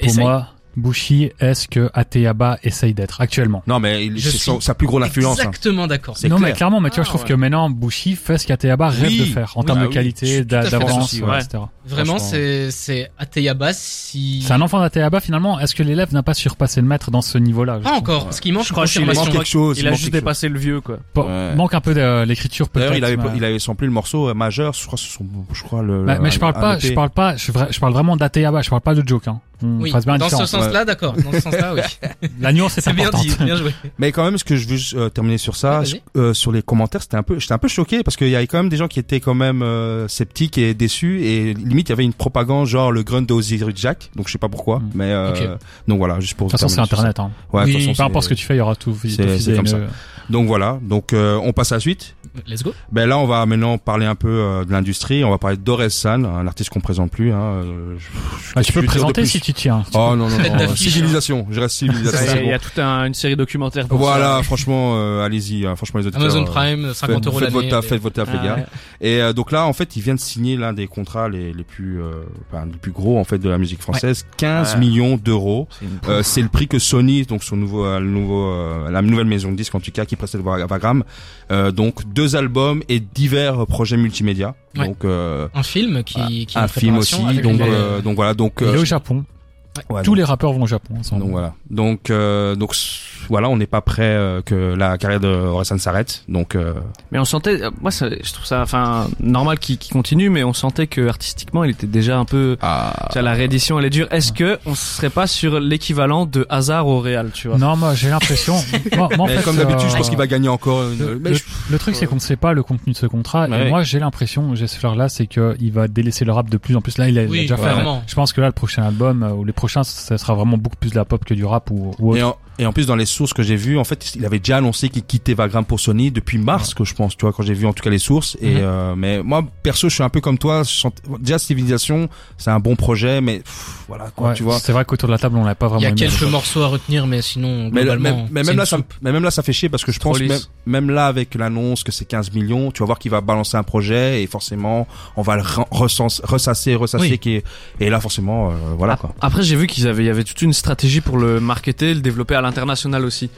Speaker 4: Pour
Speaker 2: essaye.
Speaker 4: moi, Bushi est ce que Ateyaba essaye d'être actuellement?
Speaker 3: Non, mais il-
Speaker 2: Je
Speaker 3: c'est
Speaker 2: suis
Speaker 3: son- sa plus grosse influence. hein.
Speaker 2: Exactement d'accord.
Speaker 4: Non
Speaker 3: clair.
Speaker 4: mais clairement, mais tu vois, je
Speaker 5: Ah,
Speaker 4: trouve
Speaker 5: ouais.
Speaker 4: que maintenant Bushi fait ce qu'Ateyaba rêve de faire en
Speaker 3: Oui,
Speaker 4: termes
Speaker 3: bah
Speaker 4: de
Speaker 3: oui.
Speaker 4: qualité, d'avance,
Speaker 3: d'accord.
Speaker 4: ouais,
Speaker 5: Ouais.
Speaker 4: etc.
Speaker 2: Vraiment, c'est c'est Ateyaba si.
Speaker 4: C'est un enfant d'Ateyaba finalement. Est-ce que l'élève n'a pas surpassé le maître dans ce niveau-là
Speaker 2: Pas
Speaker 4: trouve
Speaker 2: encore, parce qu'il manque
Speaker 5: Je crois
Speaker 2: confirmation.
Speaker 3: manque quelque chose.
Speaker 5: Il a juste dépassé le vieux, quoi.
Speaker 4: Manque un peu de l'écriture peut-être.
Speaker 3: D'ailleurs, il avait, il avait samplé le morceau euh, majeur, je crois, son, je crois le.
Speaker 4: Mais je parle pas, je parle pas, je, parle vraiment d'Ateyaba, je parle pas de Joke. On
Speaker 2: Oui,
Speaker 4: bien
Speaker 2: dans ce sens-là, d'accord. Dans ce sens-là, oui.
Speaker 4: La nuance est,
Speaker 2: C'est bien
Speaker 4: importante.
Speaker 2: dit, bien joué.
Speaker 3: Mais quand même, ce que je veux euh, terminer sur ça,
Speaker 2: Ouais,
Speaker 3: euh, sur les commentaires, c'était un peu, j'étais un peu choqué parce qu'il y avait quand même des gens qui étaient quand même euh, sceptiques et déçus et limite il y avait une propagande genre le grunt de Osiris Jack, donc je sais pas pourquoi,
Speaker 4: Mm.
Speaker 3: mais euh,
Speaker 2: Ok.
Speaker 3: donc voilà, juste pour.
Speaker 4: De toute façon, c'est Internet. Hein.
Speaker 3: Ouais, de
Speaker 2: Oui,
Speaker 3: toute façon,
Speaker 4: Peu importe ce que tu fais, il y aura tout.
Speaker 3: c'est- comme ça. Donc voilà, donc euh, on passe à la suite.
Speaker 2: Let's go.
Speaker 3: Ben là, on va maintenant parler un peu euh, de l'industrie. On va parler d'Orelsan, un artiste qu'on présente plus. Hein. je- je-
Speaker 4: Ah, tu peux
Speaker 3: de
Speaker 4: présenter si tu tiens.
Speaker 3: Oh non non non. civilisation. Je reste civilisation.
Speaker 5: Il y a- toute un- une série documentaire pour
Speaker 3: Voilà,
Speaker 5: ça.
Speaker 3: franchement, euh, allez-y. hein, franchement, les auditeurs.
Speaker 2: Amazon
Speaker 3: euh,
Speaker 2: Prime, 50
Speaker 3: faites,
Speaker 2: euros
Speaker 3: faites votre
Speaker 2: l'année.
Speaker 3: faites votre taf, les
Speaker 5: Ah,
Speaker 3: gars. Et euh, donc là, en fait, il vient de signer l'un des contrats les, les plus, euh, enfin, les plus gros en fait de la musique française, 15
Speaker 5: Ouais.
Speaker 3: millions d'euros.
Speaker 5: C'est
Speaker 3: Euh, le prix que Sony, donc son nouveau, euh, le nouveau, euh, la nouvelle maison de disques en tout cas, qui précède Va- Vagram. Euh, donc deux albums et divers projets multimédia.
Speaker 2: Ouais.
Speaker 3: Donc euh,
Speaker 2: Un film qui, qui
Speaker 3: un film aussi. Donc,
Speaker 2: les-
Speaker 3: euh, donc voilà. Donc
Speaker 4: Il est
Speaker 3: euh,
Speaker 4: au Japon.
Speaker 3: Ouais,
Speaker 4: Tous
Speaker 3: donc-
Speaker 4: les rappeurs vont au Japon. hein,
Speaker 3: donc voilà. Donc euh, donc voilà, on n'est pas prêt euh, que la carrière de Orelsan s'arrête. Donc euh,
Speaker 5: Mais on sentait, euh, moi, ça, je trouve ça, enfin, normal qu'il continue, mais on sentait que artistiquement, il était déjà un peu.
Speaker 3: ah,
Speaker 5: la réédition, elle est dure. Est-ce que on serait pas sur l'équivalent de hasard au Real, tu vois?
Speaker 4: Non, moi j'ai l'impression. fait,
Speaker 3: comme d'habitude, je pense qu'il va gagner encore. une-
Speaker 4: Le,
Speaker 3: mais
Speaker 4: le-
Speaker 3: je-
Speaker 4: le truc, c'est qu'on ne sait pas le contenu de ce contrat.
Speaker 5: Ouais.
Speaker 4: Et moi, j'ai l'impression, j'ai ce fleur-là, c'est qu'il va délaisser le rap de plus en plus. Là, il a, il a
Speaker 2: Oui,
Speaker 4: déjà fait.
Speaker 2: clairement.
Speaker 4: Je pense que là, le prochain album ou les prochains, ça sera vraiment beaucoup plus de la pop que du rap ou, ou autre.
Speaker 3: Et en, et en plus, dans les sources que j'ai vues, en fait, il avait déjà annoncé qu'il quittait Vagram pour Sony depuis mars, que je pense, tu vois, quand j'ai vu en tout cas les sources. Et
Speaker 2: Mhm.
Speaker 3: euh, mais moi, perso, je suis un peu comme toi. je sens- déjà, Civilisation, c'est un bon projet, mais pff, voilà, quoi,
Speaker 4: Ouais,
Speaker 3: tu vois.
Speaker 4: C'est vrai qu'autour de la table, on l'a pas vraiment
Speaker 2: Il y a
Speaker 4: aimé.
Speaker 2: quelques morceaux à retenir, mais sinon,
Speaker 3: Mais,
Speaker 2: globalement,
Speaker 3: mais, mais
Speaker 2: c'est
Speaker 3: même là, ça, mais même là, ça fait chier parce que je pense même, même là, avec l'annonce que c'est 15 millions, tu vas voir qu'il va balancer un projet et forcément, on va le recense- ressasser, ressasser,
Speaker 2: Oui.
Speaker 3: qui est, et là, forcément, euh, voilà
Speaker 5: Ap-
Speaker 3: quoi.
Speaker 5: Après, j'ai vu qu'ils avaient, il y avait toute une stratégie pour le marketer, le développer à l'international aussi.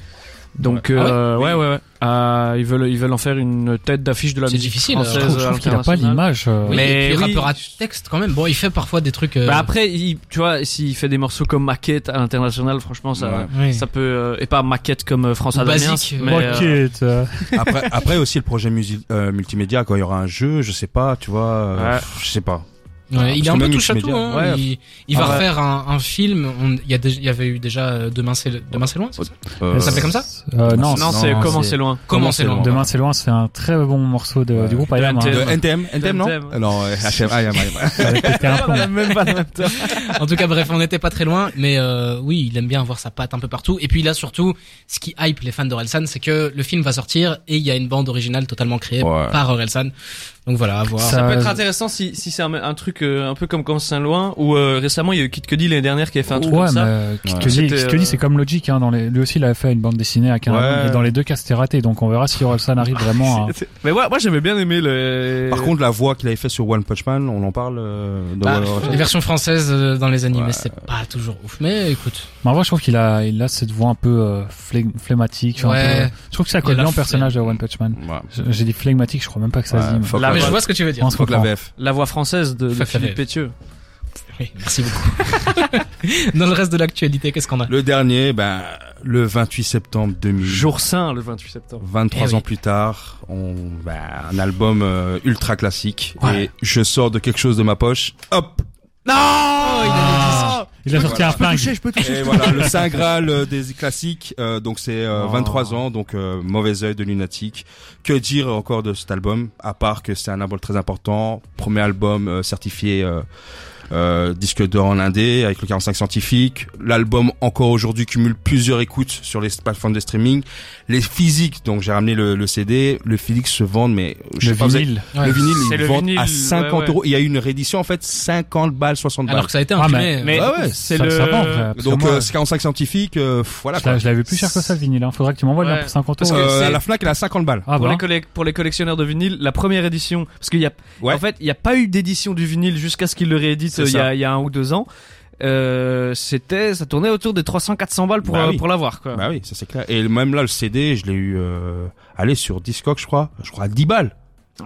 Speaker 5: Donc,
Speaker 2: Ouais. Ah
Speaker 5: euh, ouais, ouais, ouais. Euh, ils veulent, ils veulent en faire une tête d'affiche de la
Speaker 2: C'est
Speaker 5: musique
Speaker 2: difficile,
Speaker 5: française
Speaker 4: Je trouve, qu'il a pas l'image. euh,
Speaker 2: Oui,
Speaker 5: Mais
Speaker 2: et puis
Speaker 5: oui.
Speaker 2: rappeur à texte quand même. Bon, il fait parfois des trucs. euh,
Speaker 5: Bah après, il, tu vois, s'il fait des morceaux comme Maquette à l'international, franchement, ça,
Speaker 3: Ouais.
Speaker 2: oui.
Speaker 5: ça peut, euh, et pas Maquette comme euh,
Speaker 4: Rocket, euh,
Speaker 3: Après, après aussi le projet euh, multimédia quand il y aura un jeu, je sais pas, tu vois, euh,
Speaker 5: Ouais.
Speaker 3: je sais pas.
Speaker 2: Ouais, il est un peu touche à tout. Hein.
Speaker 3: ouais.
Speaker 2: Il, il
Speaker 5: Ah
Speaker 2: va
Speaker 5: ouais.
Speaker 2: refaire un, un film. on- Il y, a déjà- il y avait eu déjà euh, Demain c'est Demain c'est loin. c'est ça
Speaker 3: Euh,
Speaker 2: Ça s'appelait comme ça
Speaker 4: euh, non,
Speaker 5: non,
Speaker 3: non,
Speaker 5: c'est Comment
Speaker 3: c'est-
Speaker 5: loin.
Speaker 2: Comment c'est loin
Speaker 4: Demain c'est loin, c'est un très bon morceau de,
Speaker 3: Ouais.
Speaker 4: du groupe
Speaker 5: De
Speaker 4: IAM. hein.
Speaker 5: NTM.
Speaker 3: de NTM, NTM non Non, HM,
Speaker 5: pas en
Speaker 2: tout cas, bref, on n'était pas très loin, mais euh, oui, il aime bien avoir sa patte un peu partout. Et puis là, surtout, ce qui hype les fans d'Orelsan, c'est que le film va sortir et il y a une bande originale totalement créée par Orelsan. Donc voilà, à voir.
Speaker 4: Ça-
Speaker 5: Ça peut
Speaker 4: Euh,
Speaker 5: être intéressant si, si c'est un, un truc euh, un peu comme Comment c'est loin, ou euh, récemment il y a eu Kid Cudi l'année dernière qui avait fait un truc
Speaker 4: Ouais,
Speaker 5: comme ça.
Speaker 4: mais Kid
Speaker 3: Ouais.
Speaker 4: Cudi,
Speaker 5: euh,
Speaker 4: c'est comme Logic, hein, dans les, lui aussi il avait fait une bande dessinée avec un
Speaker 3: Ouais.
Speaker 4: et dans les deux cas c'était raté, donc on verra si Orelsan arrive vraiment à...
Speaker 5: Mais ouais, moi j'avais bien aimé le.
Speaker 3: Par contre, la voix qu'il avait fait sur One Punch Man, on en parle euh, de-
Speaker 2: Bah, les versions françaises euh, dans les animés,
Speaker 3: Ouais.
Speaker 2: c'est pas toujours ouf. Mais écoute,
Speaker 4: Mais en vrai, je trouve qu'il a, il a cette voix un peu euh, flé- flegmatique. un peu- je trouve que ça colle
Speaker 2: a
Speaker 4: bien au personnage de. One Punch Man. J'ai dit flegmatique, je crois même pas que ça se dit. Mais-
Speaker 2: je vois ce que tu veux dire.
Speaker 4: On se
Speaker 3: la. VF.
Speaker 5: La voix française de, de Philippe. Pétieux.
Speaker 2: Oui, merci beaucoup. dans le reste de l'actualité, qu'est-ce qu'on a
Speaker 3: Le dernier, ben, le 28 septembre 2000.
Speaker 5: Jour saint le 28 septembre.
Speaker 3: 23
Speaker 2: Eh
Speaker 3: ans
Speaker 2: oui.
Speaker 3: plus tard, on, ben, un album euh, ultra classique.
Speaker 2: Ouais.
Speaker 3: Et je sors de quelque chose de ma poche. Hop!
Speaker 2: Non Oh, il a.
Speaker 4: Il a sorti un flingue.
Speaker 3: Et voilà, le Saint Graal euh, des classiques. euh, donc c'est euh,
Speaker 4: Oh.
Speaker 3: 23 ans, donc euh, mauvais œil de lunatique. Que dire encore de cet album À part que c'est un album très important, premier album euh, certifié euh, euh, disque d'or en indé avec le 45 scientifique. L'album encore aujourd'hui cumule plusieurs écoutes sur les plateformes de streaming. Les physiques, donc j'ai ramené le, le CD, le physique se vendent, mais je
Speaker 4: Le
Speaker 3: sais pas, vous avez-
Speaker 4: vinyle.
Speaker 2: Ouais.
Speaker 3: le vinyle, ils
Speaker 5: le
Speaker 3: vendent
Speaker 5: vinyle,
Speaker 3: à
Speaker 5: ouais,
Speaker 3: 50
Speaker 5: ouais.
Speaker 3: euros. Il y a eu une réédition en fait 50 balles, 60 balles.
Speaker 2: Alors que ça a été
Speaker 4: Ah,
Speaker 2: imprimé.
Speaker 5: Mais
Speaker 3: Ouais, ouais,
Speaker 5: c'est le.
Speaker 4: ça vend, frère,
Speaker 3: donc
Speaker 4: moi,
Speaker 3: euh, c'est 45 scientifique, euh, voilà
Speaker 4: je
Speaker 3: quoi.
Speaker 4: l'a- je l'avais plus cher que ça le vinyle. Hein. Faudrait que tu m'envoies pour 50
Speaker 5: Parce
Speaker 4: euros.
Speaker 5: que
Speaker 3: Euh, à la Fnac, elle a 50 balles.
Speaker 4: Ah
Speaker 5: pour,
Speaker 4: bah.
Speaker 5: les pour les collectionneurs de vinyle, la première édition, parce qu'il y a,
Speaker 3: Ouais.
Speaker 5: en fait, il n'y a pas eu d'édition du vinyle jusqu'à ce qu'ils le rééditent euh, il y, a, il y a un ou deux ans. euh, c'était, ça tournait autour des 300-400 balles pour
Speaker 3: Bah
Speaker 5: euh,
Speaker 3: oui.
Speaker 5: pour l'avoir quoi.
Speaker 3: Bah oui, ça c'est clair. Et même là, le CD, je l'ai eu, euh, allez, sur Discog, je crois. Je crois à 10 balles.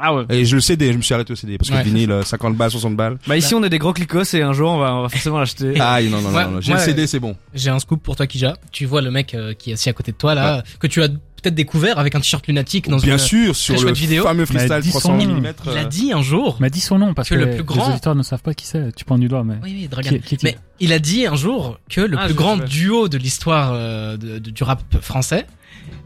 Speaker 5: Ah ouais.
Speaker 3: Et je le CD, je me suis arrêté au CD. Parce que
Speaker 2: Ouais.
Speaker 3: le vinyle, euh, 50 balles, 60 balles.
Speaker 5: Bah ici on est des gros clicos et un jour on va, on va forcément l'acheter.
Speaker 3: Ah, non, non, non,
Speaker 2: Ouais,
Speaker 3: non, non. J'ai
Speaker 2: ouais.
Speaker 3: le CD, c'est bon.
Speaker 2: J'ai un scoop pour toi, Kija. Tu vois le mec euh, qui est assis à côté de toi là, que tu as peut-être découvert avec un t-shirt lunatique dans
Speaker 3: Bien
Speaker 2: une...
Speaker 3: sûr, sur
Speaker 2: très
Speaker 3: le
Speaker 2: chouette vidéo.
Speaker 3: fameux freestyle
Speaker 4: Mais dis
Speaker 3: 300
Speaker 4: son-
Speaker 3: mm.
Speaker 2: Il a dit un jour.
Speaker 4: Mais dis son nom parce
Speaker 2: Que
Speaker 4: que,
Speaker 2: le
Speaker 4: les,
Speaker 2: plus grand-
Speaker 4: les auditeurs ne savent pas qui c'est. Tu prends du doigt, mais.
Speaker 2: Oui, oui,
Speaker 4: Qui,
Speaker 2: Dragan.
Speaker 4: qui est-il
Speaker 2: Mais il a dit un jour que le
Speaker 5: Ah,
Speaker 2: plus grand duo de l'histoire euh, du rap français,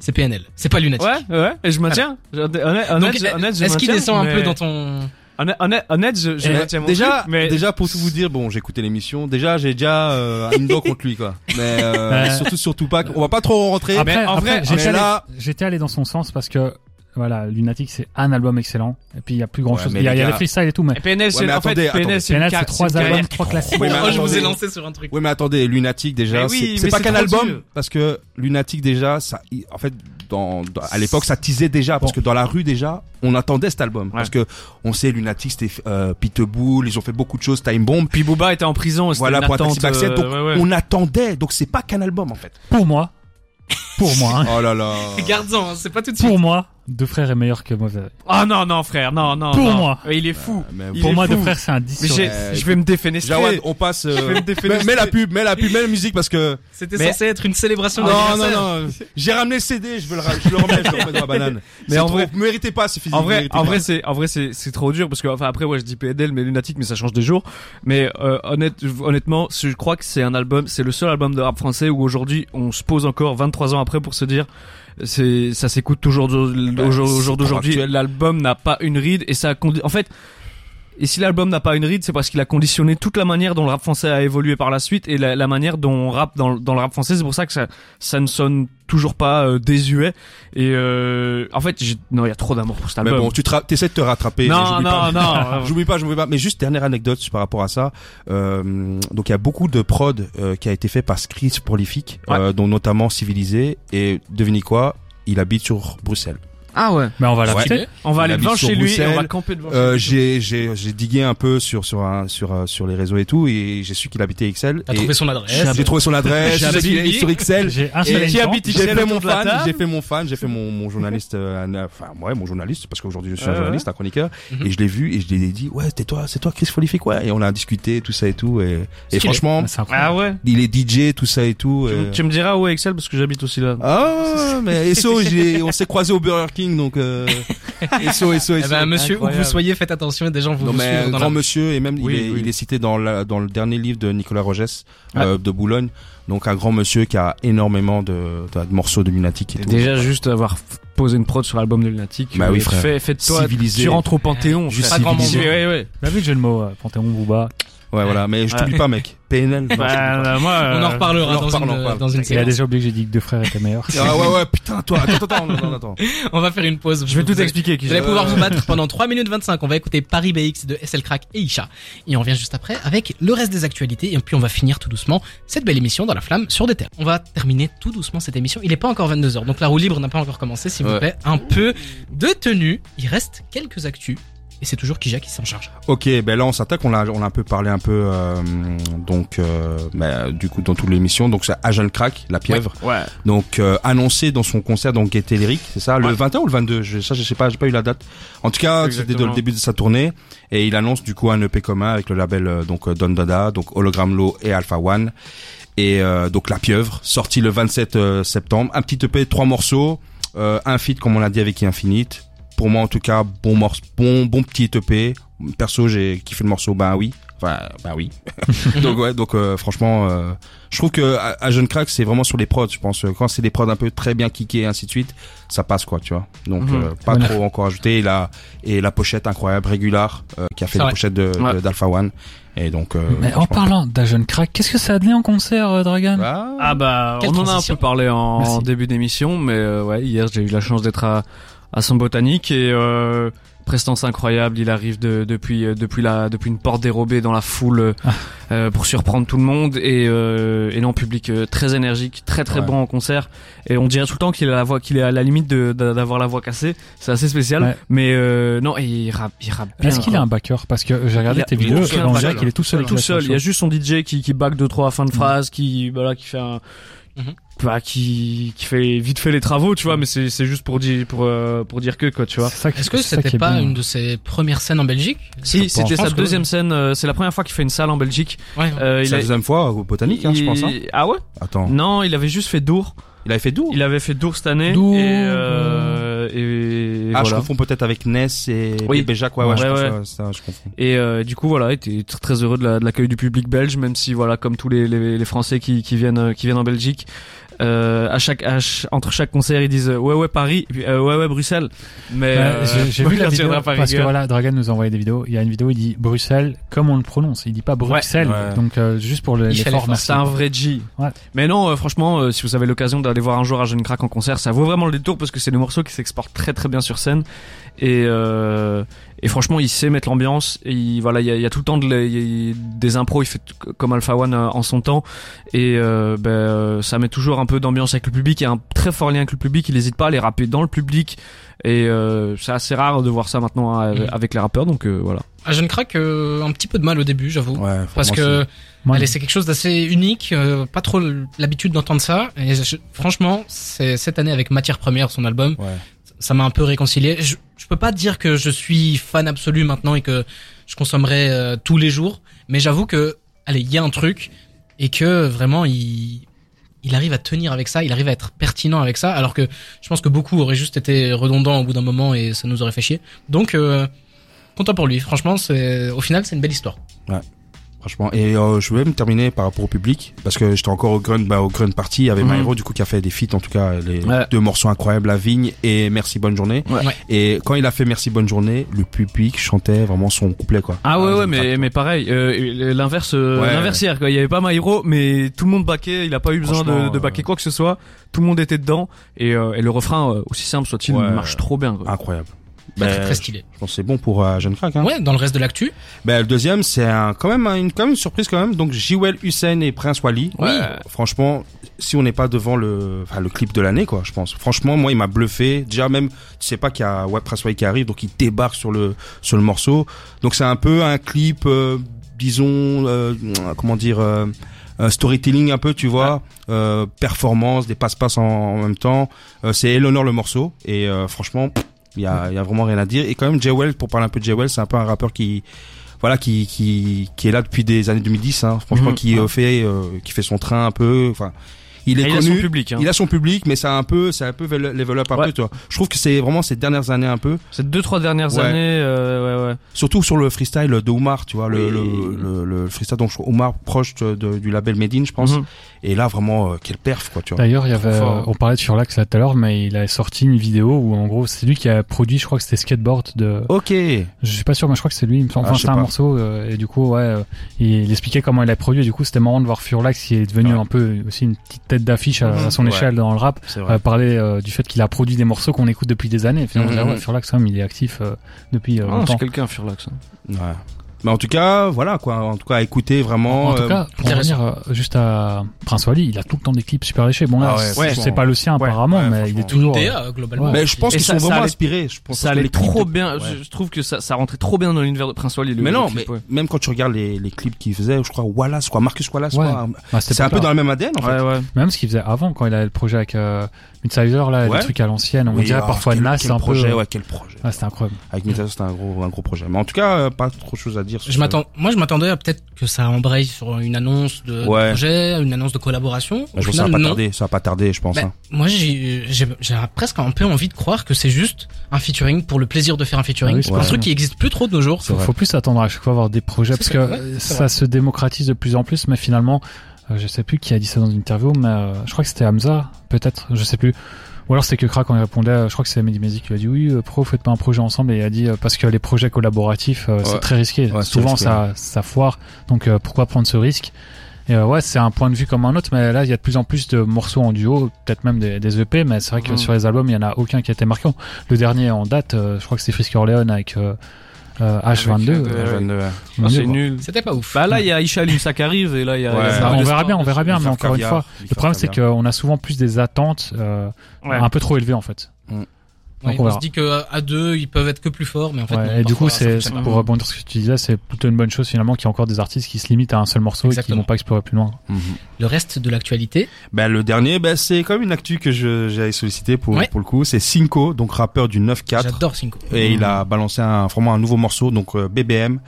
Speaker 2: c'est PNL. C'est pas Lunatic.
Speaker 5: Ouais, ouais, et je maintiens. Honnête, honnête, honnête, je
Speaker 2: est-ce qu'il descend un
Speaker 5: mais-
Speaker 2: peu dans ton...
Speaker 5: Honnête, honnête, honnête, je, je
Speaker 3: Eh,
Speaker 5: maintiens mon
Speaker 3: déjà,
Speaker 5: truc, mais
Speaker 3: déjà pour tout vous dire, bon, j'ai écouté l'émission. Déjà, j'ai déjà euh, une dent contre lui, quoi. Mais euh, surtout sur Tupac, on va pas trop rentrer.
Speaker 4: Après,
Speaker 5: mais en
Speaker 4: après,
Speaker 5: vrai,
Speaker 4: j'étais allé,
Speaker 3: là-
Speaker 4: j'étais allé dans son sens parce que voilà, Lunatic c'est un album excellent. Et puis il y a plus grand
Speaker 3: Ouais,
Speaker 4: chose. Il y a,
Speaker 3: les
Speaker 4: il y a
Speaker 3: gars-
Speaker 4: les freestyles et tout, mais
Speaker 5: Et PNL, c'est
Speaker 3: mais
Speaker 5: en fait,
Speaker 3: attendez,
Speaker 5: PNL,
Speaker 3: attendez.
Speaker 5: c'est une
Speaker 4: PNL c'est trois albums, trois classiques.
Speaker 3: Oui, mais
Speaker 2: Oh, je vous ai
Speaker 3: attendez.
Speaker 2: lancé sur un truc.
Speaker 3: Oui, mais attendez, Lunatic déjà,
Speaker 5: oui,
Speaker 3: c'est- pas qu'un album
Speaker 5: dur.
Speaker 3: parce que Lunatic déjà, ça, en fait, dans, dans- à l'époque, ça teasait déjà parce
Speaker 4: Bon.
Speaker 3: que dans la rue déjà, on attendait cet album parce que on sait Lunatic, c'était euh, Pitbull, ils ont fait beaucoup de choses, Time Bomb.
Speaker 5: Puis Booba était en prison,
Speaker 3: Voilà pour donc
Speaker 5: euh, ouais, ouais.
Speaker 3: on attendait, donc c'est pas qu'un album en fait.
Speaker 4: pour moi, pour moi, hein,
Speaker 3: Oh là là.
Speaker 2: Garde-en, hein, c'est pas tout de suite.
Speaker 4: pour moi, Deux Frères est meilleur que Mauvais.
Speaker 5: Ah non, non, frère, non, non.
Speaker 4: Pour
Speaker 5: non.
Speaker 4: moi.
Speaker 5: Euh, Il est fou.
Speaker 3: mais
Speaker 5: Il
Speaker 4: Pour
Speaker 5: est
Speaker 4: moi,
Speaker 5: fou.
Speaker 4: Deux Frères c'est un 10
Speaker 5: Mais
Speaker 4: sur
Speaker 5: j'ai-
Speaker 4: 10.
Speaker 3: Euh,
Speaker 5: je vais me défenestrer.
Speaker 3: Jawad, on passe. euh,
Speaker 5: vais me défenestrer.
Speaker 3: mets, la pub, mets la pub, mets la musique parce que.
Speaker 2: C'était
Speaker 5: Mais-
Speaker 2: censé être une célébration
Speaker 3: non, non,
Speaker 2: d'anniversaire.
Speaker 3: non. J'ai ramené le CD, je veux le, ra- je le remets, je le remets dans la banane.
Speaker 5: Mais en
Speaker 3: trop-
Speaker 5: vrai-
Speaker 3: vous méritez pas, c'est physique.
Speaker 5: En
Speaker 3: vous
Speaker 5: vrai,
Speaker 3: méritez
Speaker 5: en
Speaker 3: pas.
Speaker 5: vrai, c'est, en vrai, c'est, c'est trop dur parce que, enfin, après, ouais, je dis PNL, mais Lunatic, mais ça change des jours. Mais euh, honnête, honnêtement, je crois que c'est un album, c'est le seul album de rap français où aujourd'hui, on se pose encore 23 ans après pour se dire, c'est, ça s'écoute toujours au, au jour- au jour d'aujourd'hui. L'album n'a pas une ride et ça, a en fait. Et si l'album n'a pas une ride, c'est parce qu'il a conditionné toute la manière dont le rap français a évolué par la suite et la, la manière dont on rappe dans, dans le rap français. C'est pour ça que ça, ça ne sonne toujours pas euh, désuet. Et euh, en fait, j'ai- non, il y a trop d'amour pour cet
Speaker 3: Mais
Speaker 5: album.
Speaker 3: bon, tu te t'essaies de te rattraper.
Speaker 5: Non,
Speaker 3: j'oublie
Speaker 5: non,
Speaker 3: pas.
Speaker 5: non.
Speaker 3: J'oublie pas, j'oublie pas. Mais juste dernière anecdote par rapport à ça. Euh, donc il y a beaucoup de prod euh, qui a été fait par Chris Prolific,
Speaker 5: Ouais.
Speaker 3: euh, dont notamment Civilisé. Et devinez quoi? Il habite sur Bruxelles.
Speaker 5: Ah ouais.
Speaker 4: Mais on va
Speaker 3: Ouais.
Speaker 4: l'acheter.
Speaker 5: On va aller devant chez lui et on va camper devant
Speaker 3: Euh,
Speaker 5: chez lui.
Speaker 3: j'ai j'ai j'ai digué un peu sur sur un, sur euh, sur les réseaux et tout et j'ai su qu'il habitait Excel.
Speaker 2: T'as
Speaker 3: et
Speaker 2: trouvé son adresse.
Speaker 3: J'ai trouvé son adresse.
Speaker 2: J'ai
Speaker 3: qu'il est sur Excel.
Speaker 4: J'ai un
Speaker 3: Et
Speaker 4: seul
Speaker 3: qui
Speaker 4: élément.
Speaker 5: habite
Speaker 3: J'ai
Speaker 5: Excel
Speaker 3: fait mon fan, j'ai fait mon fan, j'ai fait mon, mon journaliste, euh, enfin ouais mon journaliste parce qu'aujourd'hui je suis un
Speaker 5: ouais.
Speaker 3: journaliste, un chroniqueur,
Speaker 2: Mhm.
Speaker 3: et je l'ai vu et je lui ai dit ouais c'était toi, c'est toi Chris Prolific ouais et on a discuté tout ça et tout et, et franchement
Speaker 4: C'est incroyable.
Speaker 5: Ah ouais.
Speaker 3: il est DJ tout ça et tout.
Speaker 5: Tu,
Speaker 3: et-
Speaker 5: me diras où est Excel parce que j'habite aussi là.
Speaker 3: Ah mais SO j'ai- on s'est croisé au Burger King donc euh, SO SO
Speaker 2: Eh ben, monsieur, où que vous soyez, faites attention, des gens vous,
Speaker 3: Non
Speaker 2: vous
Speaker 3: mais
Speaker 2: suivent
Speaker 3: un
Speaker 2: dans
Speaker 3: grand
Speaker 2: la...
Speaker 3: monsieur et même
Speaker 5: Oui,
Speaker 3: il, est,
Speaker 5: oui.
Speaker 3: il est cité dans la, dans le dernier livre de Nicolas Rogès euh, de Boulogne donc un grand monsieur qui a énormément de, de, de morceaux de lunatique et
Speaker 5: Et
Speaker 3: tout.
Speaker 5: déjà juste avoir posé une prod sur l'album de Lunatic.
Speaker 3: Bah oui,
Speaker 5: euh,
Speaker 3: frère.
Speaker 5: Fais, fais toi.
Speaker 3: Civilisé.
Speaker 5: Tu rentres au Panthéon.
Speaker 3: Juste.
Speaker 2: Pas grand monde.
Speaker 5: Ouais, ouais.
Speaker 4: T'as vu le jeu de mots, euh, Panthéon, Booba?
Speaker 3: Ouais voilà mais je t'oublie pas mec PNL. non,
Speaker 5: Bah, euh, moi,
Speaker 2: On en reparlera
Speaker 3: on en
Speaker 2: dans, une,
Speaker 3: on en reparle.
Speaker 2: dans une
Speaker 4: Il a déjà oublié que j'ai dit que Deux Frères étaient meilleurs.
Speaker 3: Ah ouais ouais putain toi attends attends attends attends. attends.
Speaker 2: On va faire une pause.
Speaker 5: Je vais
Speaker 2: Vous
Speaker 5: tout expliquer.
Speaker 2: Vous allez pouvoir vous battre pendant 3 minutes 25. On va écouter Paris BX de SL Crack et Isha. Et on revient juste après avec le reste des actualités. Et puis on va finir tout doucement cette belle émission dans la flamme sur des terres. On va terminer tout doucement cette émission. Il est pas encore 22h. Donc la roue libre n'a pas encore commencé, s'il vous plaît. Un peu de tenue. Il reste quelques actus. Et c'est toujours Kija qui s'en charge.
Speaker 3: Ok, ben là on s'attaque, on a on a un peu parlé un peu euh, donc euh, ben, du coup dans toute l'émission donc c'est Agent Crack, la pieuvre.
Speaker 5: Ouais.
Speaker 3: Donc euh, annoncé dans son concert donc Gaieté Lyrique, c'est ça, le
Speaker 5: Ouais.
Speaker 3: 21 ou le 22, je, ça je sais pas, j'ai pas eu la date. En tout cas, c'était le début de sa tournée et il annonce du coup un EP commun avec le label euh, donc euh, Don Dada, donc Hologram Low et Alpha One. Et euh, donc La Pieuvre, sorti le 27 euh, septembre, un petit EP, trois morceaux, euh, un feat comme on l'a dit avec Infinite. Pour moi en tout cas, bon morceau, bon bon petit EP. Perso, j'ai kiffé le morceau, ben oui. Enfin, ben oui. donc ouais, donc euh, franchement, euh, je trouve que à, à Jeune Crack, c'est vraiment sur les prods. Je pense quand c'est des prods un peu très bien kickés et ainsi de suite, ça passe quoi, tu vois. Donc
Speaker 5: Mhm.
Speaker 3: euh, pas
Speaker 4: Voilà.
Speaker 3: trop encore ajouté. Et la et la pochette incroyable, régular, euh, qui a fait la
Speaker 2: vrai.
Speaker 3: pochette de
Speaker 5: Ouais.
Speaker 3: d'Alpha One. Et donc. euh,
Speaker 4: Mais en parlant jeune crack, qu'est-ce que ça a donné en concert, euh, Dragan
Speaker 3: Ah,
Speaker 5: Ah bah,
Speaker 2: Quelle
Speaker 5: on en a un peu parlé en
Speaker 4: Merci.
Speaker 5: début d'émission, mais euh, ouais, hier j'ai eu la chance d'être à, à son botanique et euh, prestance incroyable. Il arrive de, depuis euh, depuis la depuis une porte dérobée dans la foule euh,
Speaker 4: Ah.
Speaker 5: euh, pour surprendre tout le monde et euh, et non public euh, très énergique, très très
Speaker 3: Ouais.
Speaker 5: bon en concert. Et on dirait tout le temps qu'il a la voix qu'il est à la limite d'avoir la voix cassée. C'est assez spécial.
Speaker 4: Ouais.
Speaker 5: Mais euh, non, et il rappe il rappe bien.
Speaker 4: Est-ce qu'il a un backer? Parce que j'ai regardé
Speaker 5: Il
Speaker 4: tes
Speaker 5: il
Speaker 4: vidéos,
Speaker 5: backer.
Speaker 4: qu'il est tout seul.
Speaker 5: tout seul. Il y a juste son DJ qui, qui back deux trois fins de phrase, qui voilà, qui fait un,
Speaker 2: Mhm.
Speaker 5: Bah, qui qui fait vite fait les travaux, tu vois. Mais c'est c'est juste pour dire pour euh, pour dire que quoi, tu vois.
Speaker 2: Est-ce que
Speaker 4: ça qui
Speaker 2: c'était
Speaker 4: est
Speaker 2: pas
Speaker 4: bien.
Speaker 2: une de ses premières scènes en Belgique
Speaker 5: Si,
Speaker 2: Je
Speaker 5: c'était
Speaker 2: pense
Speaker 5: sa
Speaker 2: que-
Speaker 5: deuxième scène. euh, c'est la première fois qu'il fait une salle en Belgique.
Speaker 2: Ouais.
Speaker 5: Euh,
Speaker 3: C'est
Speaker 5: il
Speaker 3: la
Speaker 5: a-
Speaker 3: deuxième fois au Botanique, hein, je pense. Hein.
Speaker 5: il- Ah ouais
Speaker 3: Attends,
Speaker 5: Non, il avait juste fait Dour.
Speaker 3: il avait fait d'où
Speaker 5: Il avait fait Dour cette année.
Speaker 4: Dour.
Speaker 5: Et, euh, et, et
Speaker 3: Ah, je
Speaker 5: voilà.
Speaker 3: confonds peut-être avec Ness et,
Speaker 5: Oui.
Speaker 3: et Béjac, ouais, ouais,
Speaker 5: Ouais,
Speaker 3: je, pense,
Speaker 5: ouais.
Speaker 3: ouais, ça, je confonds.
Speaker 5: Et euh, du coup voilà, il était tr- très heureux de la- de l'accueil du public belge, même si voilà comme tous les, les, les Français qui, qui viennent euh, qui viennent en Belgique, euh, à chaque à ch- entre chaque concert ils disent ouais ouais Paris, euh, ouais ouais Bruxelles. Mais
Speaker 4: Ouais,
Speaker 5: euh,
Speaker 4: j'ai- vu la vidéo parce que voilà, Dragan nous a envoyé des vidéos. Il y a une vidéo, il dit Bruxelles comme on le prononce. Il dit pas Bruxelles.
Speaker 3: Ouais.
Speaker 4: Donc euh, juste pour le-.
Speaker 5: C'est un vrai G.
Speaker 4: Ouais.
Speaker 5: Mais non, euh, franchement, euh, si vous avez l'occasion d'aller voir un jour à Jeune Crack en concert, ça vaut vraiment le détour parce que c'est des morceaux qui s'exportent très très bien sur scène. Et, euh, et franchement, il sait mettre l'ambiance. Et il- voilà, il y a, il y a tout le temps de il y a des impros, il fait comme Alpha One euh, en son temps. Et euh, ben, euh, ça met toujours un peu d'ambiance avec le public. Il y a un très fort lien avec le public. Il n'hésite pas à les rapper dans le public. Et euh, c'est assez rare de voir ça maintenant
Speaker 2: Mhm.
Speaker 5: avec les rappeurs. Donc euh, voilà.
Speaker 2: À Jeune Crack, euh, un petit peu de mal au début, j'avoue.
Speaker 3: Ouais,
Speaker 2: Parce
Speaker 3: franchement,
Speaker 2: que c'est quelque chose d'assez unique, euh, pas trop l'habitude d'entendre ça. Et je- franchement, c'est cette année avec Matière Première, son album,
Speaker 3: ouais.
Speaker 2: Ça m'a un peu réconcilié. Je, je peux pas dire que je suis fan absolu maintenant et que je consommerai euh, tous les jours, mais j'avoue que, allez, il y a un truc et que vraiment il il arrive à tenir avec ça, il arrive à être pertinent avec ça, alors que je pense que beaucoup auraient juste été redondants au bout d'un moment et ça nous aurait fait chier. Donc euh, content pour lui. Franchement, c'est au final c'est une belle histoire.
Speaker 3: Franchement. Et euh, je voulais me terminer par rapport au public parce que j'étais encore au Grun, bah, au Grun Party. Il y avait
Speaker 5: Mhm.
Speaker 3: Maïro du coup qui a fait des feats en tout cas les
Speaker 5: Ouais.
Speaker 3: deux morceaux incroyables, La Vigne et Merci Bonne Journée.
Speaker 5: Ouais.
Speaker 3: Et quand il a fait Merci Bonne Journée, le public chantait vraiment son couplet quoi.
Speaker 5: Ah ouais mais mais pareil euh, l'inverse euh, l'inverse hier quoi il y avait pas Maïro mais tout le monde baquait il a pas eu besoin de, de baquer
Speaker 3: euh,
Speaker 5: quoi que ce soit tout le monde était dedans et, euh, et le refrain euh, aussi simple soit-il marche trop bien quoi.
Speaker 3: incroyable.
Speaker 2: Très,
Speaker 3: Ben,
Speaker 2: très, très stylé.
Speaker 3: je pense que c'est bon pour euh, Jeune Crack. Hein.
Speaker 2: Ouais, dans le reste de l'actu.
Speaker 3: Ben, le deuxième, c'est un, quand même une, quand même une surprise quand même. Donc, Jiwel Hussein et Prince Wally.
Speaker 2: Oui.
Speaker 3: Euh, franchement, si on n'est pas devant le, enfin, le clip de l'année, quoi, je pense. Franchement, moi, il m'a bluffé. Déjà, même, tu sais pas qu'il y a ouais, Prince Wally qui arrive, donc il débarque sur le, sur le morceau. Donc, c'est un peu un clip, euh, disons, euh, comment dire, euh, euh, storytelling un peu, tu vois, euh, performance, des passe-passe en, en même temps. Euh, c'est Eleanor le morceau et euh, franchement, il y a, y a vraiment rien à dire. Et quand même, Jay Well, pour parler un peu de Jay Well, c'est un peu un rappeur qui, voilà, qui, qui, qui est là depuis des années 2010. Hein, franchement,
Speaker 5: Mhm.
Speaker 3: qui euh, fait, euh, qui fait son train un peu. Enfin, il est
Speaker 5: Et il a
Speaker 3: connu.
Speaker 5: son public hein.
Speaker 3: Il a son public, mais c'est un peu, c'est un peu level up un
Speaker 5: Ouais.
Speaker 3: peu, tu vois. Je trouve que c'est vraiment ces dernières années un peu,
Speaker 5: ces deux trois dernières
Speaker 3: Ouais.
Speaker 5: années euh, ouais ouais
Speaker 3: surtout sur le freestyle de Omar, tu vois, le,
Speaker 5: Oui.
Speaker 3: le, le, le freestyle donc Omar proche de- de- du label Medine, je pense.
Speaker 5: Mhm.
Speaker 3: Et là, vraiment, euh, quel perf, quoi, tu vois.
Speaker 4: D'ailleurs, il y avait,
Speaker 5: Trop fort.
Speaker 4: euh, on parlait de Furlax là tout à l'heure, mais il a sorti une vidéo où en gros c'est lui qui a produit, je crois que c'était Skateboard de,
Speaker 3: Ok.
Speaker 4: je suis pas sûr, mais je crois que c'est lui. il me semble.
Speaker 3: Ah,
Speaker 4: Enfin,
Speaker 3: sais
Speaker 4: c'était un
Speaker 3: pas.
Speaker 4: morceau euh, et du coup, ouais, euh, il, il expliquait comment il a produit. Et du coup, c'était marrant de voir Furlax qui est devenu
Speaker 3: Ouais.
Speaker 4: un peu aussi une petite tête d'affiche à,
Speaker 5: Mhm.
Speaker 4: à son
Speaker 3: Ouais.
Speaker 4: échelle dans le rap.
Speaker 3: C'est
Speaker 4: Euh, parler euh, du fait qu'il a produit des morceaux qu'on écoute depuis des années. Et finalement, on dit, ah ouais, Furlax, quand même, il est actif euh, depuis euh,
Speaker 5: Ah, c'est quelqu'un Furlax hein.
Speaker 3: Ouais. Mais en tout cas, voilà, quoi. En tout cas, écoutez vraiment.
Speaker 4: En tout
Speaker 3: euh,
Speaker 4: cas, pour revenir euh, juste à Prince Wally, il a tout le temps des clips super léchés. Bon là,
Speaker 3: Ah ouais,
Speaker 4: c'est- pas le sien apparemment,
Speaker 3: ouais,
Speaker 4: mais il est toujours. euh,
Speaker 2: DA, globalement.
Speaker 4: Ouais.
Speaker 3: mais je pense
Speaker 5: Et
Speaker 3: qu'ils
Speaker 5: ça-
Speaker 3: sont
Speaker 5: ça
Speaker 3: vraiment
Speaker 5: allait-
Speaker 3: inspirés. Je pense
Speaker 5: ça
Speaker 3: que
Speaker 5: allait trop
Speaker 3: de-
Speaker 5: bien
Speaker 3: Ouais.
Speaker 5: je, trouve que ça, ça rentrait trop bien dans l'univers de Prince Wally le,
Speaker 3: mais
Speaker 5: le
Speaker 3: non,
Speaker 5: clip,
Speaker 3: mais
Speaker 5: ouais.
Speaker 3: même quand tu regardes les, les clips qu'il faisait, je crois Wallace, quoi, Marcus Wallace,
Speaker 4: Ouais.
Speaker 3: quoi.
Speaker 4: cette
Speaker 3: C'est un peu dans le même ADN, en fait.
Speaker 4: Même ce qu'il faisait avant, quand il avait le projet avec Midsizer, là,
Speaker 3: Ouais.
Speaker 4: les trucs à l'ancienne, on
Speaker 3: Oui,
Speaker 4: dirait
Speaker 3: ah,
Speaker 4: parfois
Speaker 3: quel,
Speaker 4: Nas,
Speaker 3: quel
Speaker 4: c'est un
Speaker 3: projet,
Speaker 4: peu.
Speaker 3: ouais, quel projet.
Speaker 4: Ah, c'était incroyable.
Speaker 3: Avec Mithras, c'était un gros, un gros projet. Mais en tout cas, euh, pas trop de choses à dire. sur
Speaker 2: Je
Speaker 3: ce-
Speaker 2: m'attends, moi je m'attendais à peut-être que ça embraye sur une annonce de, projet, une annonce de collaboration.
Speaker 3: Bah, je ça va pas
Speaker 2: non.
Speaker 3: tarder, ça va pas tarder, je pense.
Speaker 2: Bah,
Speaker 3: hein.
Speaker 2: moi j'ai, presque un peu envie de croire que c'est juste un featuring pour le plaisir de faire un featuring.
Speaker 4: Ah oui,
Speaker 2: c'est
Speaker 4: c'est
Speaker 2: un truc qui existe plus trop de nos jours.
Speaker 4: Faut, faut plus attendre à chaque fois avoir des projets parce que
Speaker 2: ouais,
Speaker 4: euh, ça se démocratise de plus en plus, mais finalement, euh, je sais plus qui a dit ça dans une interview, mais euh, je crois que c'était Hamza, peut-être, je sais plus. Ou alors c'était que Krak quand il répondait, euh, je crois que c'est Mehdi qui lui a dit oui, euh, pro, faites pas un projet ensemble, et il a dit euh, parce que les projets collaboratifs, c'est très risqué.
Speaker 3: Ouais, c'est
Speaker 4: Souvent
Speaker 3: risqué,
Speaker 4: ça, ça foire, donc pourquoi prendre ce risque? Et euh, ouais, c'est un point de vue comme un autre, mais là, il y a de plus en plus de morceaux en duo, peut-être même des, des EP, mais c'est vrai que sur les albums, il y en a aucun qui a été marquant. Le dernier en date, euh, je crois que c'est Frisk Orleans avec euh, euh, H22.
Speaker 5: Avec,
Speaker 4: euh,
Speaker 5: Ah, c'est nul.
Speaker 2: C'était pas ouf.
Speaker 5: Bah là, il y a Isha Lunsa qui arrive et là, il y a.
Speaker 3: Ouais.
Speaker 5: il y a
Speaker 4: Bah, on verra bien, on verra bien, mais encore une fois,
Speaker 3: lui
Speaker 4: le problème c'est qu'on a souvent plus des attentes euh, un peu trop élevées en fait.
Speaker 2: Ouais,
Speaker 4: on
Speaker 2: on se dit que à deux, ils peuvent être que plus forts, mais en fait,
Speaker 4: Ouais,
Speaker 2: non,
Speaker 4: et du coup, c'est pour rebondir sur ce que tu disais, c'est plutôt une bonne chose finalement qu'il y a encore des artistes qui se limitent à un seul morceau et qui vont pas explorer plus loin.
Speaker 3: mhm.
Speaker 2: Le reste de l'actualité,
Speaker 3: Ben, le dernier, ben, c'est comme une actu que j'avais sollicité pour,
Speaker 2: Ouais.
Speaker 3: pour le coup. C'est Cinco, donc rappeur du 9-4.
Speaker 2: j'adore Cinco.
Speaker 3: Et il a balancé un, vraiment un nouveau morceau, donc euh, BBM.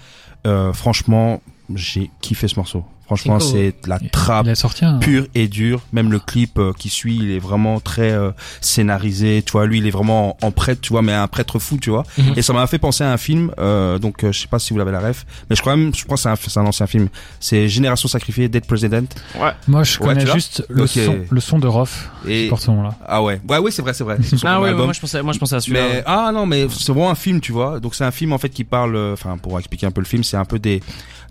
Speaker 3: Euh, franchement, j'ai kiffé ce morceau. Franchement, c'est de la trappe
Speaker 4: Il a sorti un.
Speaker 3: pure et dure. Même le clip euh, qui suit, il est vraiment très euh, scénarisé. Tu vois, lui, il est vraiment en, en prêtre, tu vois, mais un prêtre fou, tu vois.
Speaker 2: Mhm.
Speaker 3: Et ça m'a fait penser à un film. Euh, donc, euh, je sais pas si vous l'avez la ref, mais je crois même, je crois que c'est un, ancien film. C'est Génération sacrifiée, Dead President.
Speaker 4: Moi, je
Speaker 3: Ouais,
Speaker 4: connais juste le son, le son de Roth
Speaker 3: Et
Speaker 4: porte ce nom-là.
Speaker 3: ah ouais, ouais, ouais, c'est vrai, c'est vrai. Son
Speaker 5: Ah ouais, ouais, moi je pensais, moi je pensais à celui-là.
Speaker 3: Mais ah non, mais c'est vraiment un film, tu vois. Donc c'est un film en fait qui parle, euh, enfin pour expliquer un peu le film, c'est un peu des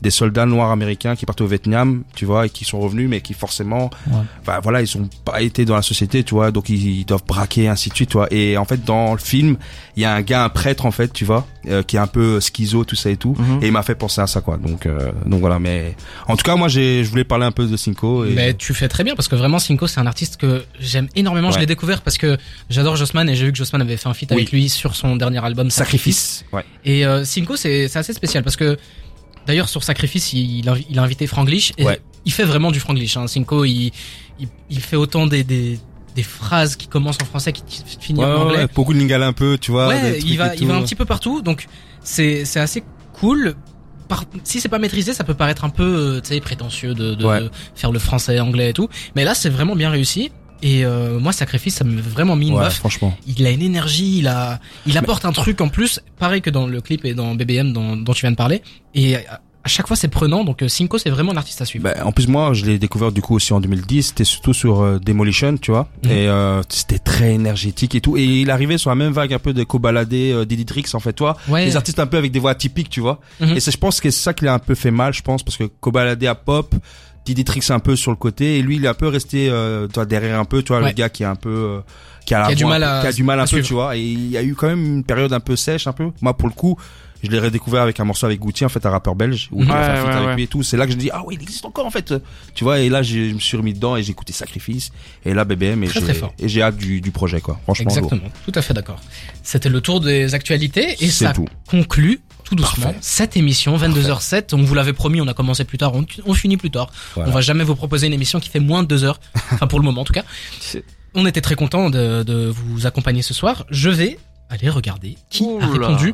Speaker 3: des soldats noirs américains qui partent au Vietnam, tu vois, et qui sont revenus, mais qui forcément,
Speaker 4: Ouais.
Speaker 3: enfin voilà, ils ont pas été dans la société, tu vois, donc ils, ils doivent braquer ainsi de suite, tu vois. Et en fait dans le film, il y a un gars, un prêtre en fait, tu vois, euh, qui est un peu schizo, tout ça et tout,
Speaker 5: Mhm.
Speaker 3: et il m'a fait penser à ça quoi. Donc euh, donc voilà, mais en tout cas moi j'ai, je voulais parler un peu de Cinco. Et...
Speaker 2: Mais tu fais très bien parce que vraiment Cinco c'est un artiste que j'aime énormément. Je l'ai découvert parce que j'adore Jossman et j'ai vu que Jossman avait fait un feat
Speaker 3: Oui.
Speaker 2: avec lui sur son dernier album Sacrifice.
Speaker 3: Sacrifice. Ouais.
Speaker 2: Et euh, Cinco c'est c'est assez spécial parce que d'ailleurs sur Sacrifice il, il a, il a invité Franglish et
Speaker 3: Ouais.
Speaker 2: il fait vraiment du Franglish. Hein. Cinco il, il il fait autant des des des phrases qui commencent en français qui finissent
Speaker 3: Ouais,
Speaker 2: en anglais.
Speaker 3: ouais, beaucoup de lingala un peu, tu vois.
Speaker 2: Ouais, il va, il va un petit peu partout, donc c'est assez cool. Par, si c'est pas maîtrisé, ça peut paraître un peu, euh, tu sais, prétentieux de, de
Speaker 3: Ouais.
Speaker 2: faire le français, anglais et tout. Mais là, c'est vraiment bien réussi. Et euh, moi, Sacrifice, ça m'a vraiment mis une
Speaker 3: Ouais,
Speaker 2: baffe.
Speaker 3: franchement.
Speaker 2: Il a une énergie, il a, il apporte un truc en plus, pareil que dans le clip et dans BBM dont, dont tu viens de parler. Et à, à chaque fois, c'est prenant. Donc, euh, Cinco, c'est vraiment l'artiste à suivre.
Speaker 3: Bah, en plus moi je l'ai découvert du coup aussi en 2010 c'était surtout sur euh, Demolition tu vois
Speaker 2: Mhm.
Speaker 3: et euh, c'était très énergétique et tout et il arrivait sur la même vague un peu de Cobaladé euh, Diditrix en fait toi
Speaker 2: ouais.
Speaker 3: les artistes un peu avec des voix atypiques tu vois
Speaker 2: Mhm.
Speaker 3: et c'est je pense que c'est ça qui l'a un peu fait mal je pense parce que Cobaladé a pop Diditrix un peu sur le côté et lui il est un peu resté euh, toi, derrière un peu tu vois
Speaker 2: Ouais.
Speaker 3: le gars qui est un peu euh, qui a,
Speaker 2: Qui a du mal
Speaker 3: un peu-
Speaker 2: à-
Speaker 3: qui a du mal un
Speaker 2: à
Speaker 3: peu
Speaker 2: suivre.
Speaker 3: tu vois et il y a eu quand même une période un peu sèche un peu moi pour le coup je l'ai redécouvert avec un morceau avec Goutier en fait un rappeur belge où il a
Speaker 5: Ouais,
Speaker 3: fait un feat
Speaker 5: ouais,
Speaker 3: avec
Speaker 5: ouais.
Speaker 3: lui et tout c'est là que je me dis ah oui il existe encore en fait tu vois et là je me suis remis dedans et j'ai écouté Sacrifice et là BBM et j'ai hâte du, du projet quoi franchement lourd.
Speaker 2: Exactement. Tout à fait d'accord. C'était le tour des actualités et
Speaker 3: c'est
Speaker 2: ça
Speaker 3: tout
Speaker 2: conclut tout doucement.
Speaker 3: Parfait.
Speaker 2: cette émission 22h07 on vous l'avait promis on a commencé plus tard on, on finit plus tard.
Speaker 3: Voilà.
Speaker 2: on va jamais vous proposer une émission qui fait moins de deux heures enfin pour le moment en tout cas. On était très content de, de vous accompagner ce soir. Je vais aller regarder qui a répondu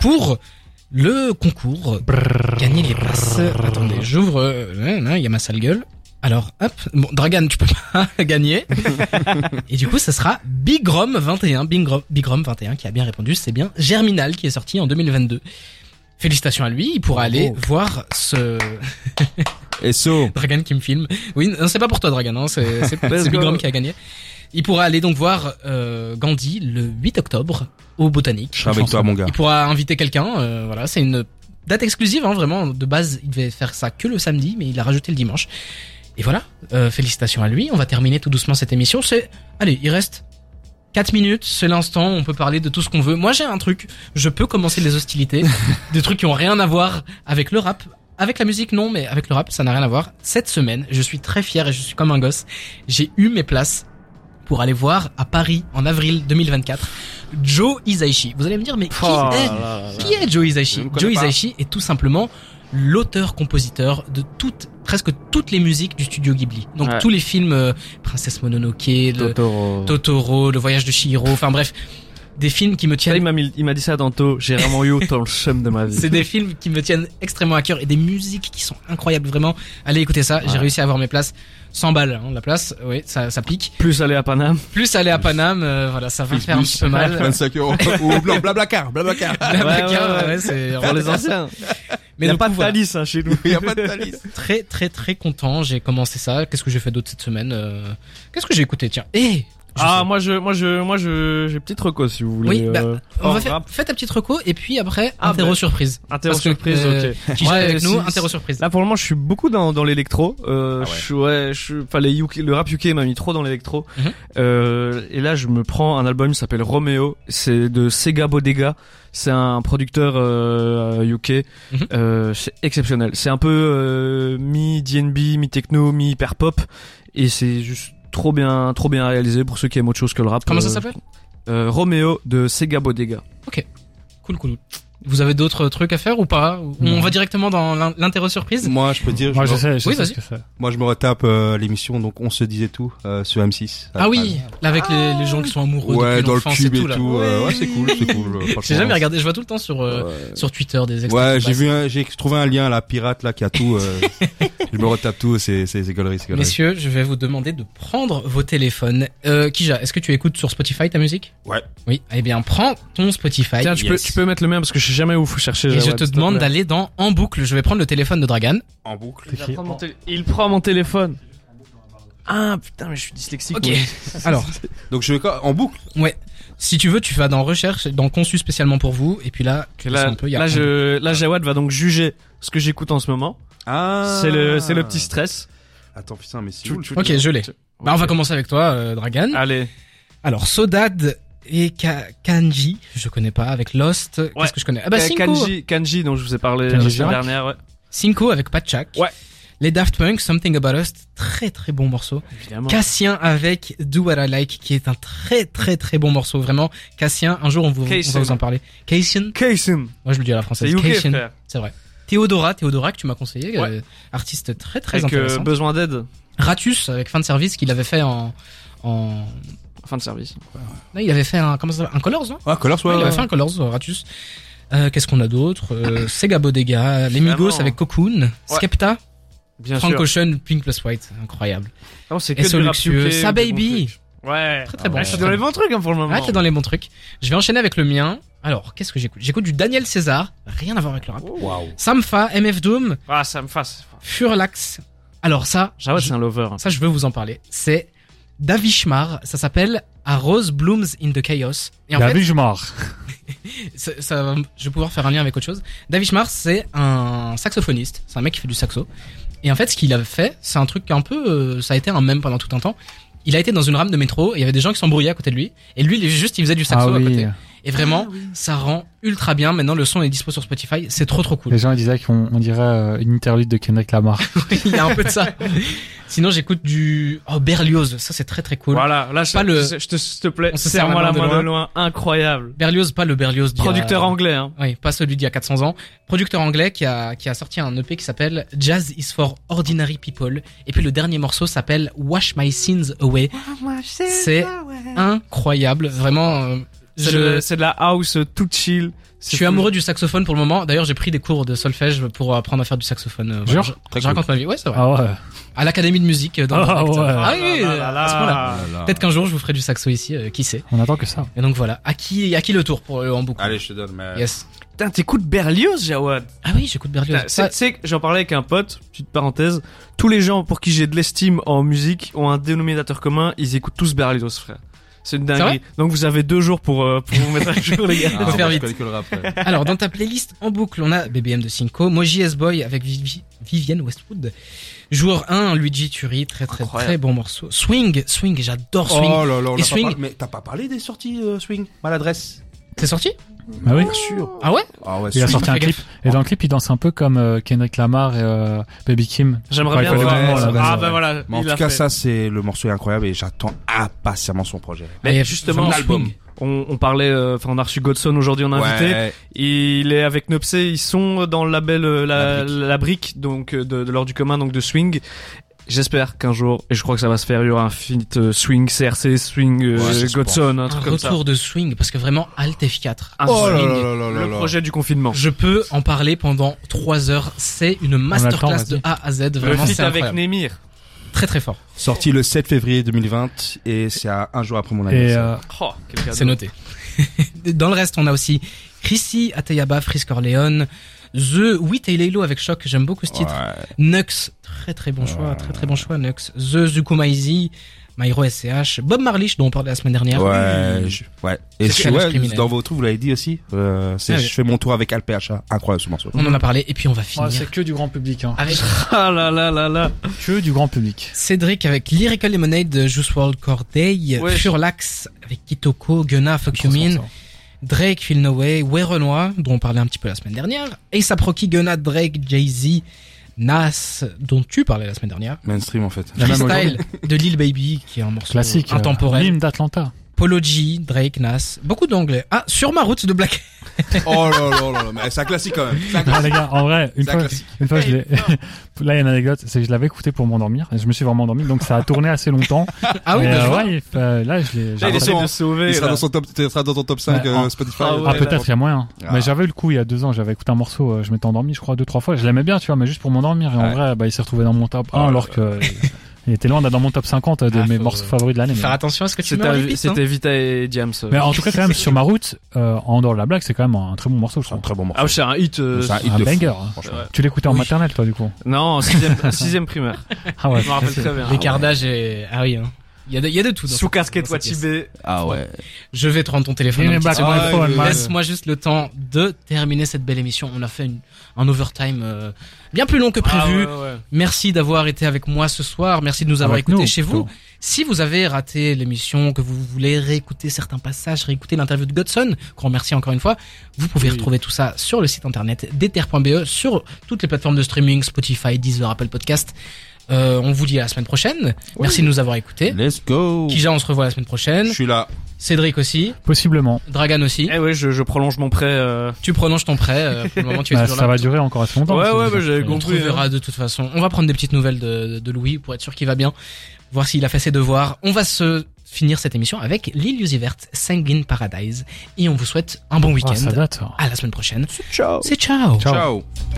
Speaker 2: pour le concours. Gagner les places. Attendez j'ouvre euh, il y a ma sale gueule alors hop bon Dragan tu peux pas gagner et du coup, ce sera Big Rom 21, Big Rom, Big Rom 21 qui a bien répondu. C'est bien Germinal qui est sorti en 2022. Félicitations à lui. Il pourra aller voir ce
Speaker 3: et so
Speaker 2: Dragan qui me filme. Oui, non, c'est pas pour toi, Dragan. Hein, c'est c'est- c'est Big
Speaker 5: go.
Speaker 2: Rom qui a gagné. Il pourra aller donc voir euh, Gandhi le 8 octobre au Botanique.
Speaker 3: je serai avec toi mon gars
Speaker 2: Il pourra inviter quelqu'un. euh, voilà, c'est une date exclusive, hein, vraiment. De base, il devait faire ça que le samedi, mais il a rajouté le dimanche. Et voilà, euh, félicitations à lui. On va terminer tout doucement cette émission. C'est, allez, il reste 4 minutes, c'est l'instant, on peut parler de tout ce qu'on veut. Moi, j'ai un truc, je peux commencer les hostilités, des trucs qui ont rien à voir avec le rap. Avec la musique, non, mais avec le rap, ça n'a rien à voir. Cette semaine, je suis très fier et je suis comme un gosse. J'ai eu mes places pour aller voir à Paris en avril 2024 Joe Hisaishi. Vous allez me dire, mais qui
Speaker 5: Oh
Speaker 2: est
Speaker 5: là là là.
Speaker 2: qui est Joe Hisaishi? Joe
Speaker 3: pas.
Speaker 2: Hisaishi est tout simplement l'auteur-compositeur de toutes, presque toutes les musiques du studio Ghibli. Donc
Speaker 5: Ouais.
Speaker 2: tous les films euh, Princesse Mononoke, le
Speaker 5: Totoro.
Speaker 2: Totoro, le voyage de Chihiro, enfin bref, des films qui me
Speaker 5: Ça, il
Speaker 2: tiennent
Speaker 5: m'a mis- il m'a dit ça tantôt. J'ai vraiment eu autant le chum de ma vie.
Speaker 2: c'est des films qui me tiennent extrêmement à cœur et des musiques qui sont incroyables vraiment. Allez écouter ça, j'ai réussi à avoir mes places 100 balles hein, la place. Oui, ça ça pique.
Speaker 5: Plus aller à Paname.
Speaker 2: Plus aller à Paname, euh, voilà, ça va
Speaker 3: Plus,
Speaker 2: faire un
Speaker 3: plus.
Speaker 2: petit peu mal.
Speaker 3: 25 euros ou blablacar blablacar
Speaker 2: La
Speaker 5: Ouais, ouais,
Speaker 2: c'est
Speaker 5: Pour les anciens.
Speaker 2: Mais
Speaker 5: il y a
Speaker 2: du
Speaker 5: pas de
Speaker 2: voilà.
Speaker 5: Thalys hein, chez nous.
Speaker 3: il y a pas de Thalys
Speaker 2: très très très content. J'ai commencé ça. Qu'est-ce que j'ai fait d'autre cette semaine Euh, Qu'est-ce que j'ai écouté? Tiens. Eh Je
Speaker 5: Ah moi je moi je moi je j'ai petite reco si vous voulez.
Speaker 2: Oui, bah,
Speaker 5: euh,
Speaker 2: on va faire, fais ta petite reco et puis après
Speaker 5: Ah,
Speaker 2: interro
Speaker 5: bah,
Speaker 2: surprise.
Speaker 5: Interro
Speaker 2: Parce que,
Speaker 5: surprise,
Speaker 2: euh,
Speaker 5: ok.
Speaker 2: Qui
Speaker 5: Ouais,
Speaker 2: avec nous, interro surprise.
Speaker 5: Là pour le moment je suis beaucoup dans dans l'électro. Euh,
Speaker 3: Ah ouais.
Speaker 5: je suis ouais, je suis- enfin les UK, le rap UK m'a mis trop dans l'électro.
Speaker 2: Mhm.
Speaker 5: Euh, et là je me prends un album qui s'appelle Romeo. C'est de Sega Bodega. C'est un producteur euh, UK.
Speaker 2: Mhm.
Speaker 5: Euh, c'est exceptionnel. C'est un peu euh, mi DNB, mi techno, mi hyper pop. Et c'est juste trop bien, trop bien réalisé pour ceux qui aiment autre chose que le rap.
Speaker 2: Comment ça
Speaker 5: Euh,
Speaker 2: s'appelle?
Speaker 5: euh, Romeo de Sega Bodega.
Speaker 2: Cool, cool. Vous avez d'autres trucs à faire ou pas
Speaker 4: Non.
Speaker 2: On va directement dans l'in- l'interro surprise
Speaker 3: Moi, je peux dire,
Speaker 4: Moi,
Speaker 3: je,
Speaker 4: sais, je
Speaker 2: Oui,
Speaker 4: sais
Speaker 2: vas-y.
Speaker 4: ce que
Speaker 3: moi, je me retape euh, l'émission, donc on se disait tout euh, sur M6.
Speaker 2: Ah oui, là avec les, les gens qui sont amoureux
Speaker 3: Ouais,
Speaker 2: depuis
Speaker 3: dans le
Speaker 2: l'enfance
Speaker 3: cube
Speaker 2: et
Speaker 3: et
Speaker 2: tout,
Speaker 3: euh, ouais, c'est cool, c'est cool. euh,
Speaker 2: J'ai jamais regardé, je vois tout le temps sur euh,
Speaker 3: Ouais.
Speaker 2: sur Twitter des extraits.
Speaker 3: Ouais, j'ai vu, j'ai trouvé un lien, la pirate là qui a tout. euh, je me retape tout, c'est c'est c'est.
Speaker 2: Messieurs, je vais vous demander de prendre vos téléphones. Euh, Kija, est-ce que tu écoutes sur Spotify ta musique?
Speaker 3: Ouais.
Speaker 2: Oui. Eh bien, prends ton Spotify.
Speaker 5: Tiens, tu peux tu peux mettre le mien parce que je sais jamais où faut chercher.
Speaker 2: et je te demande d'aller dans En boucle. Je vais prendre le téléphone de Dragan.
Speaker 3: En boucle.
Speaker 5: Il, va prendre mon tél- il prend mon téléphone. Ah putain, mais je suis dyslexique.
Speaker 2: Ok. Alors,
Speaker 3: Donc je vais quoi En boucle
Speaker 2: si tu veux, tu vas dans Recherche, dans Conçu spécialement pour vous. Et puis là, tu
Speaker 5: Là,
Speaker 2: un peu. il y a
Speaker 5: là, je, Jawad va donc juger ce que j'écoute en ce moment.
Speaker 3: Ah.
Speaker 5: C'est le, c'est le petit stress.
Speaker 3: Attends, putain, mais
Speaker 5: tchou,
Speaker 2: Ok, je l'ai. Bah, on va commencer avec toi, euh, Dragan.
Speaker 5: Allez.
Speaker 2: Alors, Sodad et Ka- Kanji, je connais pas, avec Lost.
Speaker 5: Ouais.
Speaker 2: Qu'est-ce que je connais? Ah bah,
Speaker 5: Euh,
Speaker 2: Cinco.
Speaker 5: Kanji, Kanji, dont je vous ai parlé la semaine dernière. Ouais.
Speaker 2: Cinco avec Patchak.
Speaker 5: Ouais.
Speaker 2: Les Daft Punk, Something About Us, très très bon morceau.
Speaker 5: Évidemment.
Speaker 2: Cassien avec Do What I Like, qui est un très très très bon morceau, vraiment. Cassien, un jour on, vous, on
Speaker 5: Cassien.
Speaker 2: va vous en parler. Cassien,
Speaker 5: Kasim.
Speaker 2: moi je le dis à la française. Cassien, c'est vrai. Théodora, Théodora que tu m'as conseillé,
Speaker 5: Ouais.
Speaker 2: euh, artiste très très
Speaker 5: Avec euh,
Speaker 2: intéressant.
Speaker 5: besoin d'aide.
Speaker 2: Ratus avec fin de service qu'il avait fait en en
Speaker 5: Fin de service.
Speaker 2: là, il avait fait un comment ça un Colors non?
Speaker 3: Ah, Colors, ouais.
Speaker 2: Ouais, il avait
Speaker 3: ouais.
Speaker 2: fait un Colors euh, Ratus. Euh, Qu'est-ce qu'on a d'autre? Euh, Sega Bodega, les Migos
Speaker 5: Vraiment.
Speaker 2: avec Cocoon, Skepta,
Speaker 5: Bien
Speaker 2: Frank
Speaker 5: sûr.
Speaker 2: Ocean, Pink plus White, incroyable.
Speaker 5: Non, c'est que du
Speaker 2: Luxueux, Sa Baby.
Speaker 5: Ouais.
Speaker 2: Très très bon.
Speaker 5: Ouais, je suis dans les bons trucs hein, pour le moment.
Speaker 2: Ah, t'es dans les bons trucs. Je vais enchaîner avec le mien. Alors, qu'est-ce que j'écoute? J'écoute du Daniel César, rien à voir avec le rap.
Speaker 3: Waouh.
Speaker 2: Samfa, MF Doom,
Speaker 5: Ah, ça me fasse.
Speaker 2: Furlax. Alors ça,
Speaker 5: Jawad,
Speaker 2: je-
Speaker 5: c'est un lover.
Speaker 2: ça je veux vous en parler. C'est Davishmar, ça s'appelle A Rose Blooms in the Chaos. Et en
Speaker 4: mords.
Speaker 2: ça, ça je vais pouvoir faire un lien avec autre chose. Davishmar, c'est un saxophoniste, c'est un mec qui fait du saxo. Et en fait, ce qu'il a fait, c'est un truc un peu, euh, ça a été un mème pendant tout un temps. Il a été dans une rame de métro, et il y avait des gens qui s'embrouillaient à côté de lui, et lui, il juste, il faisait du saxo
Speaker 4: Ah
Speaker 2: à côté. Et vraiment, ça rend ultra bien. Maintenant, le son est dispo sur Spotify, c'est trop trop cool.
Speaker 4: Les gens ils disaient qu'on on dirait euh, une interlude de Kendrick Lamar.
Speaker 2: il y a un peu de ça. Sinon, j'écoute du oh Berlioz, ça c'est très très cool.
Speaker 5: Voilà, là, je,
Speaker 2: Pas le-
Speaker 5: je, je te, s'il te plaît,
Speaker 2: On se
Speaker 5: serre-moi
Speaker 2: serre
Speaker 5: la
Speaker 2: main de
Speaker 5: de loin. Incroyable.
Speaker 2: Berlioz, pas le Berlioz a-
Speaker 5: Producteur anglais, hein.
Speaker 2: Oui, pas celui d'il y a 400 ans. Producteur anglais qui a, qui a sorti un EP qui s'appelle Jazz is for Ordinary People. Et puis le dernier morceau s'appelle Wash My Sins Away. C'est incroyable. Vraiment, euh,
Speaker 5: C'est
Speaker 2: je,
Speaker 5: de, la house tout chill.
Speaker 2: je suis amoureux du saxophone pour le moment. D'ailleurs, j'ai pris des cours de solfège pour apprendre à faire du saxophone. euh, voilà.
Speaker 4: Jure
Speaker 2: je, je raconte ma vie. Ouais, c'est vrai.
Speaker 4: Ah ouais.
Speaker 2: À l'académie de musique euh, dans le
Speaker 4: Ah ouais.
Speaker 2: Ah oui,
Speaker 5: Ah
Speaker 2: à ce moment-là. Peut-être qu'un jour je vous ferai du saxo ici, euh, qui sait.
Speaker 4: On attend que ça.
Speaker 2: Et donc voilà, à qui, à qui le tour pour euh, en boucle
Speaker 3: Allez, je te donne. Mais...
Speaker 2: Yes.
Speaker 5: Putain, t'écoutes Berlioz, Jawad.
Speaker 2: Ah oui, j'écoute Berlioz.
Speaker 5: Tu sais, j'en parlais avec un pote, petite parenthèse. Tous les gens pour qui j'ai de l'estime en musique ont un dénominateur commun, ils écoutent tous Berlioz, frère. C'est une dinguerie. Donc vous avez deux jours pour, euh, pour vous mettre à jour, les gars.
Speaker 3: Ah,
Speaker 2: faire vite.
Speaker 3: connais que le rap, frère.
Speaker 2: Alors, dans ta playlist en boucle, on a BBM de Cinco, Moji S-Boy avec Vivi- Vivienne Westwood. Joueur 1, Luigi Turi, très très
Speaker 5: Incroyable.
Speaker 2: très bon morceau. Swing, Swing, j'adore Swing.
Speaker 3: Oh là là, on
Speaker 2: Et
Speaker 3: a pas
Speaker 2: Swing-
Speaker 3: par- Mais t'as pas parlé des sorties euh, Swing? Maladresse
Speaker 2: C'est sorti?
Speaker 4: Bah oui.
Speaker 3: Bien sûr.
Speaker 2: Ah ouais
Speaker 3: Ah ouais,
Speaker 4: Il a sorti un clip. Et dans le clip, il danse un peu comme euh, Kendrick Lamar et euh, Baby Kim.
Speaker 5: J'aimerais
Speaker 4: Ouais,
Speaker 5: bien voir.
Speaker 4: là,
Speaker 5: ah bah
Speaker 4: là.
Speaker 5: voilà.
Speaker 3: Mais en tout
Speaker 5: a
Speaker 3: cas,
Speaker 5: fait.
Speaker 3: ça, c'est le morceau est incroyable et j'attends impatiemment son projet.
Speaker 5: Mais
Speaker 2: Et
Speaker 5: justement,
Speaker 3: l'album.
Speaker 2: Swing.
Speaker 5: On, on parlait, euh, enfin on a reçu Godson aujourd'hui en invité.
Speaker 3: Ouais.
Speaker 5: Il est avec Nopsé, ils sont dans le label euh, la,
Speaker 3: La Brique.
Speaker 5: la brique, donc euh, de, de l'ordre du commun, donc de swing. J'espère qu'un jour, et je crois que ça va se faire, il y aura un feat euh, swing CRC, swing euh,
Speaker 3: Ouais,
Speaker 5: Godson, un
Speaker 2: Un
Speaker 5: truc comme ça.
Speaker 2: retour de Swing, parce que vraiment, Alt F4.
Speaker 5: Un
Speaker 3: Oh là
Speaker 5: swing.
Speaker 3: là là là là
Speaker 5: le
Speaker 3: là.
Speaker 5: projet du confinement.
Speaker 2: Je peux en parler pendant 3 heures. C'est une masterclass de
Speaker 4: vas-y.
Speaker 2: A à Z.
Speaker 5: Le
Speaker 2: Vraiment,
Speaker 5: feat
Speaker 2: c'est
Speaker 5: avec
Speaker 2: incroyable.
Speaker 5: Nemir.
Speaker 2: Très très fort.
Speaker 3: Sorti le 7 février 2020 et c'est à un jour après mon
Speaker 4: Et
Speaker 3: anniversaire.
Speaker 4: euh,
Speaker 5: Oh, quel cadeau.
Speaker 2: C'est noté. Dans le reste, on a aussi Chrissy Ateyaba, Frisk Orleans, The Wit et Laylo avec Choc, j'aime beaucoup ce titre.
Speaker 3: Ouais.
Speaker 2: Nux, très très bon choix, très très bon choix, Nux. The Zukumaizi, Myro SCH, Bob Marlich dont on parlait la semaine dernière.
Speaker 3: Ouais, je- ouais. Et je- ouais, dans vos trucs, vous l'avez dit aussi. Euh, c'est,
Speaker 2: Ah oui.
Speaker 3: je fais mon tour avec Alpha. Incroyable ce morceau.
Speaker 2: On en a parlé et puis on va finir
Speaker 4: Ouais, c'est que du grand public. Hein.
Speaker 2: avec
Speaker 5: Ah là là là là.
Speaker 4: Que du grand public.
Speaker 2: Cédric avec Lyrical Lemonade de Juice WRLD Corday,
Speaker 5: Ouais.
Speaker 2: Furlax avec Kitoko, Gunna, Fuck You Mean, Drake, Feel No Way, Way Renoir, dont on parlait un petit peu la semaine dernière, A$AP Rocky, Gunna, Drake, Jay-Z, Nas, dont tu parlais la semaine dernière,
Speaker 3: Mainstream en fait.
Speaker 2: Freestyle de Lil Baby, qui est un morceau
Speaker 4: Classique. euh,
Speaker 2: intemporel,
Speaker 4: L'hymne d'Atlanta.
Speaker 2: Polo G, Drake, Nas, beaucoup d'anglais. Ah, sur ma route de Black.
Speaker 3: oh là là là là, mais c'est un classique quand même.
Speaker 4: Ah, les gars, en vrai, une
Speaker 3: un
Speaker 4: fois,
Speaker 3: classique.
Speaker 4: une fois, je l'ai, là, il y a une anecdote, c'est que je l'avais écouté pour m'endormir, et je me suis vraiment endormi, donc ça a tourné assez longtemps.
Speaker 2: Ah oui,
Speaker 4: Et,
Speaker 2: bah, je
Speaker 4: euh, ouais, là, je l'ai,
Speaker 5: il
Speaker 4: j'ai-
Speaker 5: essaie
Speaker 3: Attention,
Speaker 5: de sauver.
Speaker 3: Il sera dans son top, il sera dans ton top 5
Speaker 4: Ouais,
Speaker 3: euh, Spotify.
Speaker 5: Ah ouais,
Speaker 4: Ah, peut-être, il y a moyen.
Speaker 3: Ah.
Speaker 4: Mais j'avais eu le coup il y a deux ans, j'avais écouté un morceau, euh, je m'étais endormi, je crois, deux, trois fois. Je l'aimais bien, tu vois, mais juste pour m'endormir. Et en
Speaker 3: Ouais.
Speaker 4: vrai, bah, il s'est retrouvé dans mon top 1,
Speaker 3: Oh là
Speaker 4: alors que il était loin d'être dans mon top 50 de
Speaker 2: Ah,
Speaker 4: mes morceaux favoris de l'année.
Speaker 2: Faire
Speaker 4: Mais,
Speaker 2: attention à ce que tu mets
Speaker 5: C'était
Speaker 2: hein.
Speaker 5: c'était Vita et Diams.
Speaker 4: mais en tout cas, quand même, sur ma route, euh, en dehors de la blague, c'est quand même un très bon morceau, je
Speaker 3: C'est un
Speaker 4: trouve.
Speaker 3: très bon morceau.
Speaker 5: Ah, c'est un hit. euh,
Speaker 3: C'est un hit
Speaker 4: Un
Speaker 3: de fou,
Speaker 4: banger. hein.
Speaker 3: franchement.
Speaker 5: Ouais.
Speaker 4: Tu l'écoutais en
Speaker 2: Oui.
Speaker 4: maternelle, toi, du coup.
Speaker 5: Non, en sixième, sixième primaire.
Speaker 4: Ah ouais.
Speaker 5: Je me rappelle très bien.
Speaker 2: L'écartage est... Ah oui, hein. Il y a de, il y a de tout. dans
Speaker 5: Sous
Speaker 2: cette-
Speaker 5: casquette
Speaker 2: dans cette pièce.
Speaker 5: Watibé.
Speaker 3: Ah ouais.
Speaker 2: Je vais te rendre ton téléphone. Un petit second.
Speaker 3: Ah.
Speaker 2: Laisse-moi juste le temps de terminer cette belle émission. On a fait une- un overtime euh, bien plus long que prévu.
Speaker 5: Ah, ouais, ouais.
Speaker 2: Merci d'avoir été avec moi ce soir. Merci de nous avoir
Speaker 4: Avec
Speaker 2: écoutés
Speaker 4: nous,
Speaker 2: chez vous.
Speaker 4: plutôt.
Speaker 2: Si vous avez raté l'émission, que vous voulez réécouter certains passages, réécouter l'interview de Godson, qu'on remercie encore une fois, vous pouvez
Speaker 4: Oui.
Speaker 2: retrouver tout ça sur le site internet d'ether.be, sur toutes les plateformes de streaming, Spotify, Deezer, Apple Podcast. Euh, on vous dit à la semaine prochaine. Merci de nous avoir écoutés.
Speaker 3: Let's go.
Speaker 2: Kija, on se revoit la semaine prochaine.
Speaker 3: Je suis là.
Speaker 2: Cédric aussi.
Speaker 4: Possiblement.
Speaker 2: Dragan aussi.
Speaker 5: Eh ouais, je, je prolonge mon prêt. euh.
Speaker 2: Tu prolonges ton prêt. euh, pour le moment, tu es
Speaker 4: Bah,
Speaker 2: toujours
Speaker 4: ça
Speaker 2: là.
Speaker 4: va durer encore assez longtemps.
Speaker 5: Ouais, ouais, bah, j'avais
Speaker 4: fait-
Speaker 2: On
Speaker 5: compris.
Speaker 2: te reverra de toute façon. On va prendre des petites nouvelles de, de Louis pour être sûr qu'il va bien. Voir s'il a fait ses devoirs. On va se finir cette émission avec Lil Uzi Vert, Sanguine Paradise. Et on vous souhaite un bon
Speaker 4: Ah,
Speaker 2: week-end.
Speaker 4: ça date.
Speaker 2: à la semaine prochaine.
Speaker 3: Ciao.
Speaker 2: C'est ciao.
Speaker 4: Ciao.
Speaker 3: Ciao.